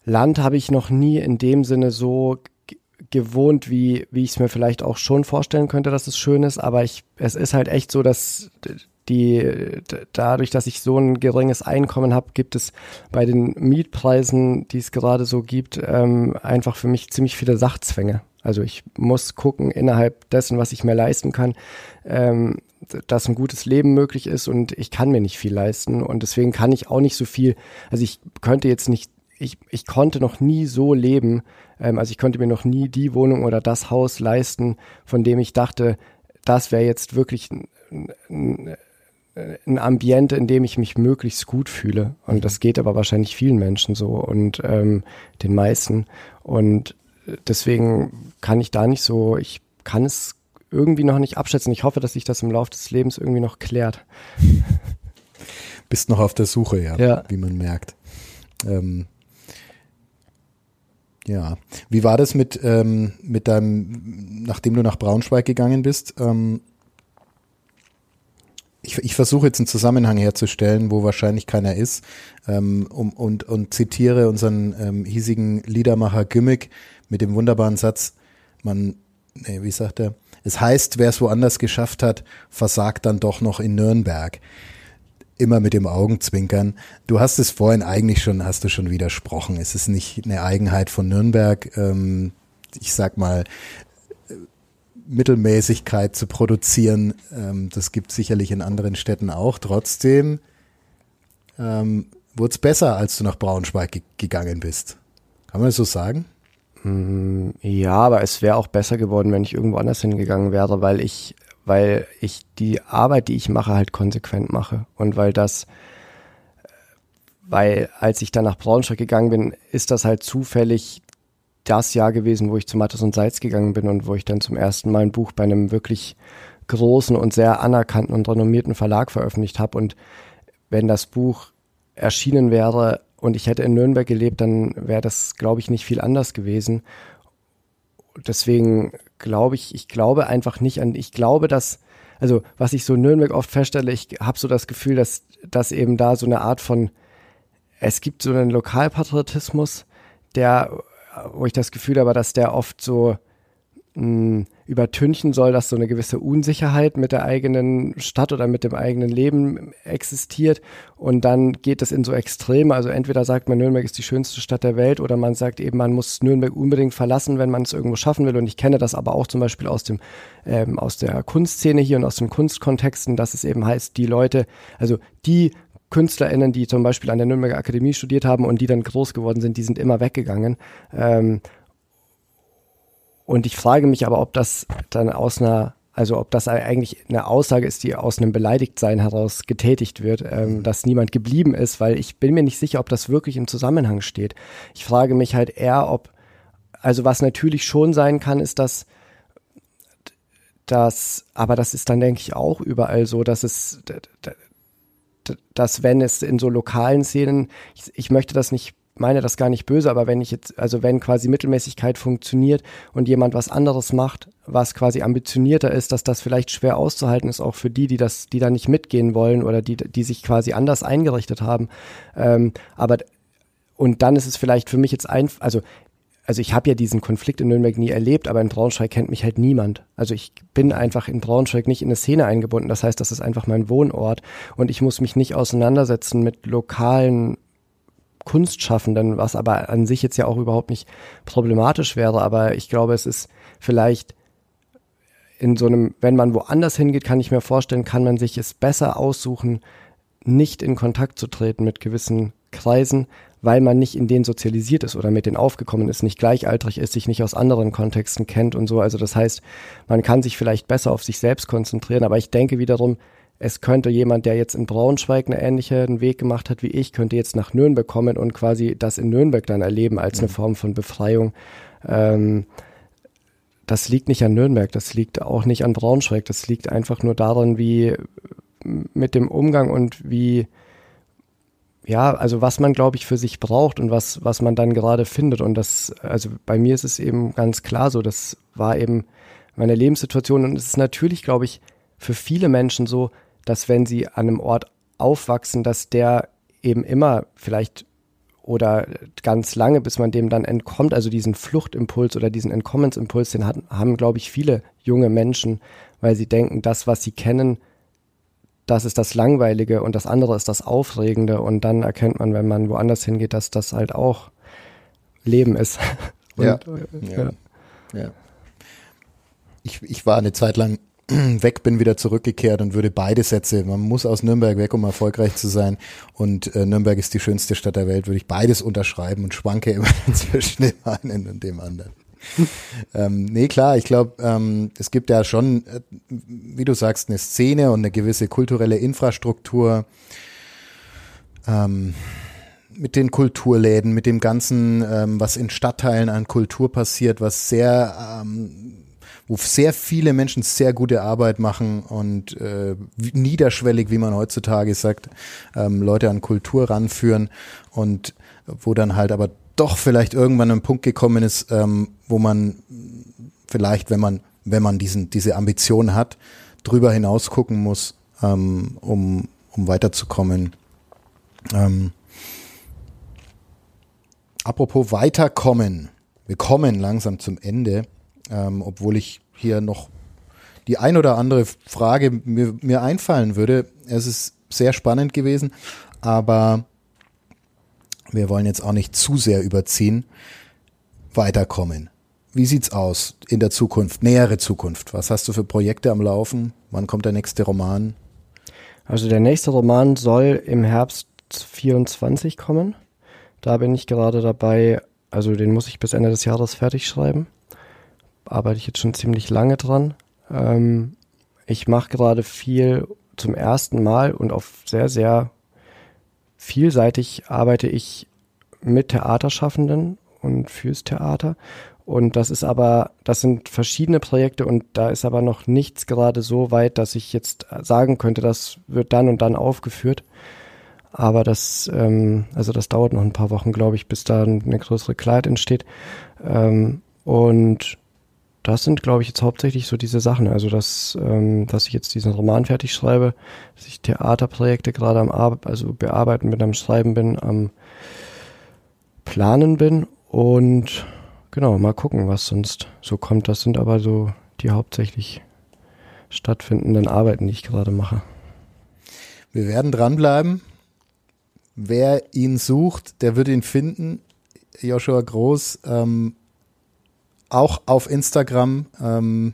Land habe ich noch nie in dem Sinne so gewohnt, wie, wie ich es mir vielleicht auch schon vorstellen könnte, dass es schön ist. Aber ich, es ist halt echt so, dass die, dadurch, dass ich so ein geringes Einkommen habe, gibt es bei den Mietpreisen, die es gerade so gibt, ähm, einfach für mich ziemlich viele Sachzwänge. Also ich muss gucken innerhalb dessen, was ich mir leisten kann, ähm, dass ein gutes Leben möglich ist und ich kann mir nicht viel leisten und deswegen kann ich auch nicht so viel, also ich könnte jetzt nicht, ich, ich konnte noch nie so leben, ähm, also ich konnte mir noch nie die Wohnung oder das Haus leisten, von dem ich dachte, das wäre jetzt wirklich ein, ein, ein Ambiente, in dem ich mich möglichst gut fühle. Und das geht aber wahrscheinlich vielen Menschen so und ähm, den meisten. Und deswegen kann ich da nicht so, ich kann es irgendwie noch nicht abschätzen. Ich hoffe, dass sich das im Laufe des Lebens irgendwie noch klärt. Bist noch auf der Suche, ja, ja. wie man merkt. Ähm, ja, wie war das mit, ähm, mit deinem, nachdem du nach Braunschweig gegangen bist? Ähm, ich, ich versuche jetzt einen Zusammenhang herzustellen, wo wahrscheinlich keiner ist, ähm, um, und, und zitiere unseren ähm, hiesigen Liedermacher Gimmick mit dem wunderbaren Satz, man, nee, wie sagt er, es heißt, wer es woanders geschafft hat, versagt dann doch noch in Nürnberg. Immer mit dem Augenzwinkern. Du hast es vorhin eigentlich schon, hast du schon widersprochen. Es ist nicht eine Eigenheit von Nürnberg. Ähm, ich sag mal, Mittelmäßigkeit zu produzieren. Ähm, das gibt sicherlich in anderen Städten auch. Trotzdem ähm, wurde es besser, als du nach Braunschweig ge gegangen bist. Kann man das so sagen? Mm, ja, aber es wäre auch besser geworden, wenn ich irgendwo anders hingegangen wäre, weil ich, weil ich die Arbeit, die ich mache, halt konsequent mache. Und weil das, weil als ich dann nach Braunschweig gegangen bin, ist das halt zufällig das Jahr gewesen, wo ich zu Mattes und Salz gegangen bin und wo ich dann zum ersten Mal ein Buch bei einem wirklich großen und sehr anerkannten und renommierten Verlag veröffentlicht habe. Und wenn das Buch erschienen wäre und ich hätte in Nürnberg gelebt, dann wäre das, glaube ich, nicht viel anders gewesen. Deswegen glaube ich, ich glaube einfach nicht an, ich glaube, dass, also was ich so in Nürnberg oft feststelle, ich habe so das Gefühl, dass, dass eben da so eine Art von, es gibt so einen Lokalpatriotismus, der, wo ich das Gefühl habe, dass der oft so, mh, übertünchen soll, dass so eine gewisse Unsicherheit mit der eigenen Stadt oder mit dem eigenen Leben existiert. Und dann geht es in so Extreme. Also entweder sagt man, Nürnberg ist die schönste Stadt der Welt oder man sagt eben, man muss Nürnberg unbedingt verlassen, wenn man es irgendwo schaffen will. Und ich kenne das aber auch zum Beispiel aus dem, ähm, aus der Kunstszene hier und aus den Kunstkontexten, dass es eben heißt, die Leute, also die KünstlerInnen, die zum Beispiel an der Nürnberger Akademie studiert haben und die dann groß geworden sind, die sind immer weggegangen. Ähm, und ich frage mich aber, ob das dann aus einer, also ob das eigentlich eine Aussage ist, die aus einem Beleidigtsein heraus getätigt wird, ähm, mhm. dass niemand geblieben ist, weil ich bin mir nicht sicher, ob das wirklich im Zusammenhang steht. Ich frage mich halt eher, ob, also was natürlich schon sein kann, ist, dass dass, aber das ist dann, denke ich, auch überall so, dass es, dass wenn es in so lokalen Szenen, ich, ich möchte das nicht meine das gar nicht böse, aber wenn ich jetzt, also wenn quasi Mittelmäßigkeit funktioniert und jemand was anderes macht, was quasi ambitionierter ist, dass das vielleicht schwer auszuhalten ist, auch für die, die das, die da nicht mitgehen wollen oder die, die sich quasi anders eingerichtet haben. Ähm, aber und dann ist es vielleicht für mich jetzt ein, also also ich habe ja diesen Konflikt in Nürnberg nie erlebt, aber in Braunschweig kennt mich halt niemand. Also ich bin einfach in Braunschweig nicht in eine Szene eingebunden. Das heißt, das ist einfach mein Wohnort und ich muss mich nicht auseinandersetzen mit lokalen Kunstschaffenden, was aber an sich jetzt ja auch überhaupt nicht problematisch wäre. Aber ich glaube, es ist vielleicht in so einem, wenn man woanders hingeht, kann ich mir vorstellen, kann man sich es besser aussuchen, nicht in Kontakt zu treten mit gewissen Kreisen, weil man nicht in denen sozialisiert ist oder mit denen aufgekommen ist, nicht gleichaltrig ist, sich nicht aus anderen Kontexten kennt und so. Also das heißt, man kann sich vielleicht besser auf sich selbst konzentrieren, aber ich denke wiederum, es könnte jemand, der jetzt in Braunschweig einen ähnlichen Weg gemacht hat wie ich, könnte jetzt nach Nürnberg kommen und quasi das in Nürnberg dann erleben als eine mhm. Form von Befreiung. Ähm, das liegt nicht an Nürnberg, das liegt auch nicht an Braunschweig, das liegt einfach nur daran, wie mit dem Umgang und wie, ja, also was man, glaube ich, für sich braucht und was, was man dann gerade findet. Und das, also bei mir ist es eben ganz klar so, das war eben meine Lebenssituation und es ist natürlich, glaube ich, für viele Menschen so, dass wenn sie an einem Ort aufwachsen, dass der eben immer vielleicht oder ganz lange, bis man dem dann entkommt, also diesen Fluchtimpuls oder diesen Entkommensimpuls, den hat, haben, glaube ich, viele junge Menschen, weil sie denken, das, was sie kennen, das ist das Langweilige und das andere ist das Aufregende. Und dann erkennt man, wenn man woanders hingeht, dass das halt auch Leben ist. und, ja. Äh, ja. ja. Ich, ich war eine Zeit lang weg bin, wieder zurückgekehrt und würde beide Sätze, man muss aus Nürnberg weg, um erfolgreich zu sein und äh, Nürnberg ist die schönste Stadt der Welt, würde ich beides unterschreiben und schwanke immer zwischen dem einen und dem anderen. ähm, nee, klar, ich glaube, ähm, es gibt ja schon, äh, wie du sagst, eine Szene und eine gewisse kulturelle Infrastruktur ähm, mit den Kulturläden, mit dem Ganzen, ähm, was in Stadtteilen an Kultur passiert, was sehr ähm, wo sehr viele Menschen sehr gute Arbeit machen und äh, niederschwellig, wie man heutzutage sagt, ähm, Leute an Kultur ranführen und wo dann halt aber doch vielleicht irgendwann ein Punkt gekommen ist, ähm, wo man vielleicht, wenn man, wenn man diesen, diese Ambition hat, drüber hinaus gucken muss, ähm, um, um weiterzukommen. Ähm, apropos weiterkommen. Wir kommen langsam zum Ende ähm, obwohl ich hier noch die ein oder andere Frage mir, mir einfallen würde. Es ist sehr spannend gewesen, aber wir wollen jetzt auch nicht zu sehr überziehen. Weiterkommen. Wie sieht's aus in der Zukunft, nähere Zukunft? Was hast du für Projekte am Laufen? Wann kommt der nächste Roman? Also der nächste Roman soll im Herbst 24 kommen. Da bin ich gerade dabei, also den muss ich bis Ende des Jahres fertig schreiben arbeite ich jetzt schon ziemlich lange dran. Ähm, ich mache gerade viel zum ersten Mal und auf sehr, sehr vielseitig arbeite ich mit Theaterschaffenden und fürs Theater. Und das ist aber, das sind verschiedene Projekte und da ist aber noch nichts gerade so weit, dass ich jetzt sagen könnte, das wird dann und dann aufgeführt. Aber das, ähm, also das dauert noch ein paar Wochen, glaube ich, bis da eine größere Klarheit entsteht. Ähm, und das sind, glaube ich, jetzt hauptsächlich so diese Sachen. Also, dass, ähm, dass ich jetzt diesen Roman fertig schreibe, dass ich Theaterprojekte gerade am Ar also bearbeiten bin, am Schreiben bin, am Planen bin und genau, mal gucken, was sonst so kommt. Das sind aber so die hauptsächlich stattfindenden Arbeiten, die ich gerade mache. Wir werden dranbleiben. Wer ihn sucht, der wird ihn finden. Joshua Groß, ähm, auch auf Instagram, ähm,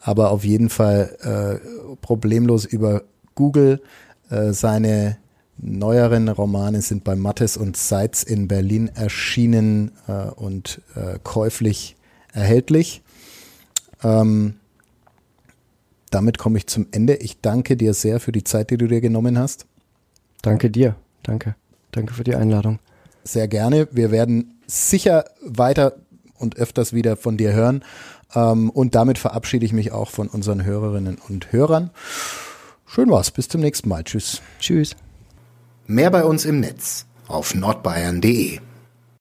aber auf jeden Fall äh, problemlos über Google. Äh, seine neueren Romane sind bei Mattes und Seitz in Berlin erschienen äh, und äh, käuflich erhältlich. Ähm, damit komme ich zum Ende. Ich danke dir sehr für die Zeit, die du dir genommen hast. Danke dir. Danke. Danke für die Einladung. Sehr gerne. Wir werden sicher weiter und öfters wieder von dir hören. Ähm, und damit verabschiede ich mich auch von unseren Hörerinnen und Hörern. Schön war's. Bis zum nächsten Mal. Tschüss. Tschüss. Mehr bei uns im Netz auf nordbayern.de.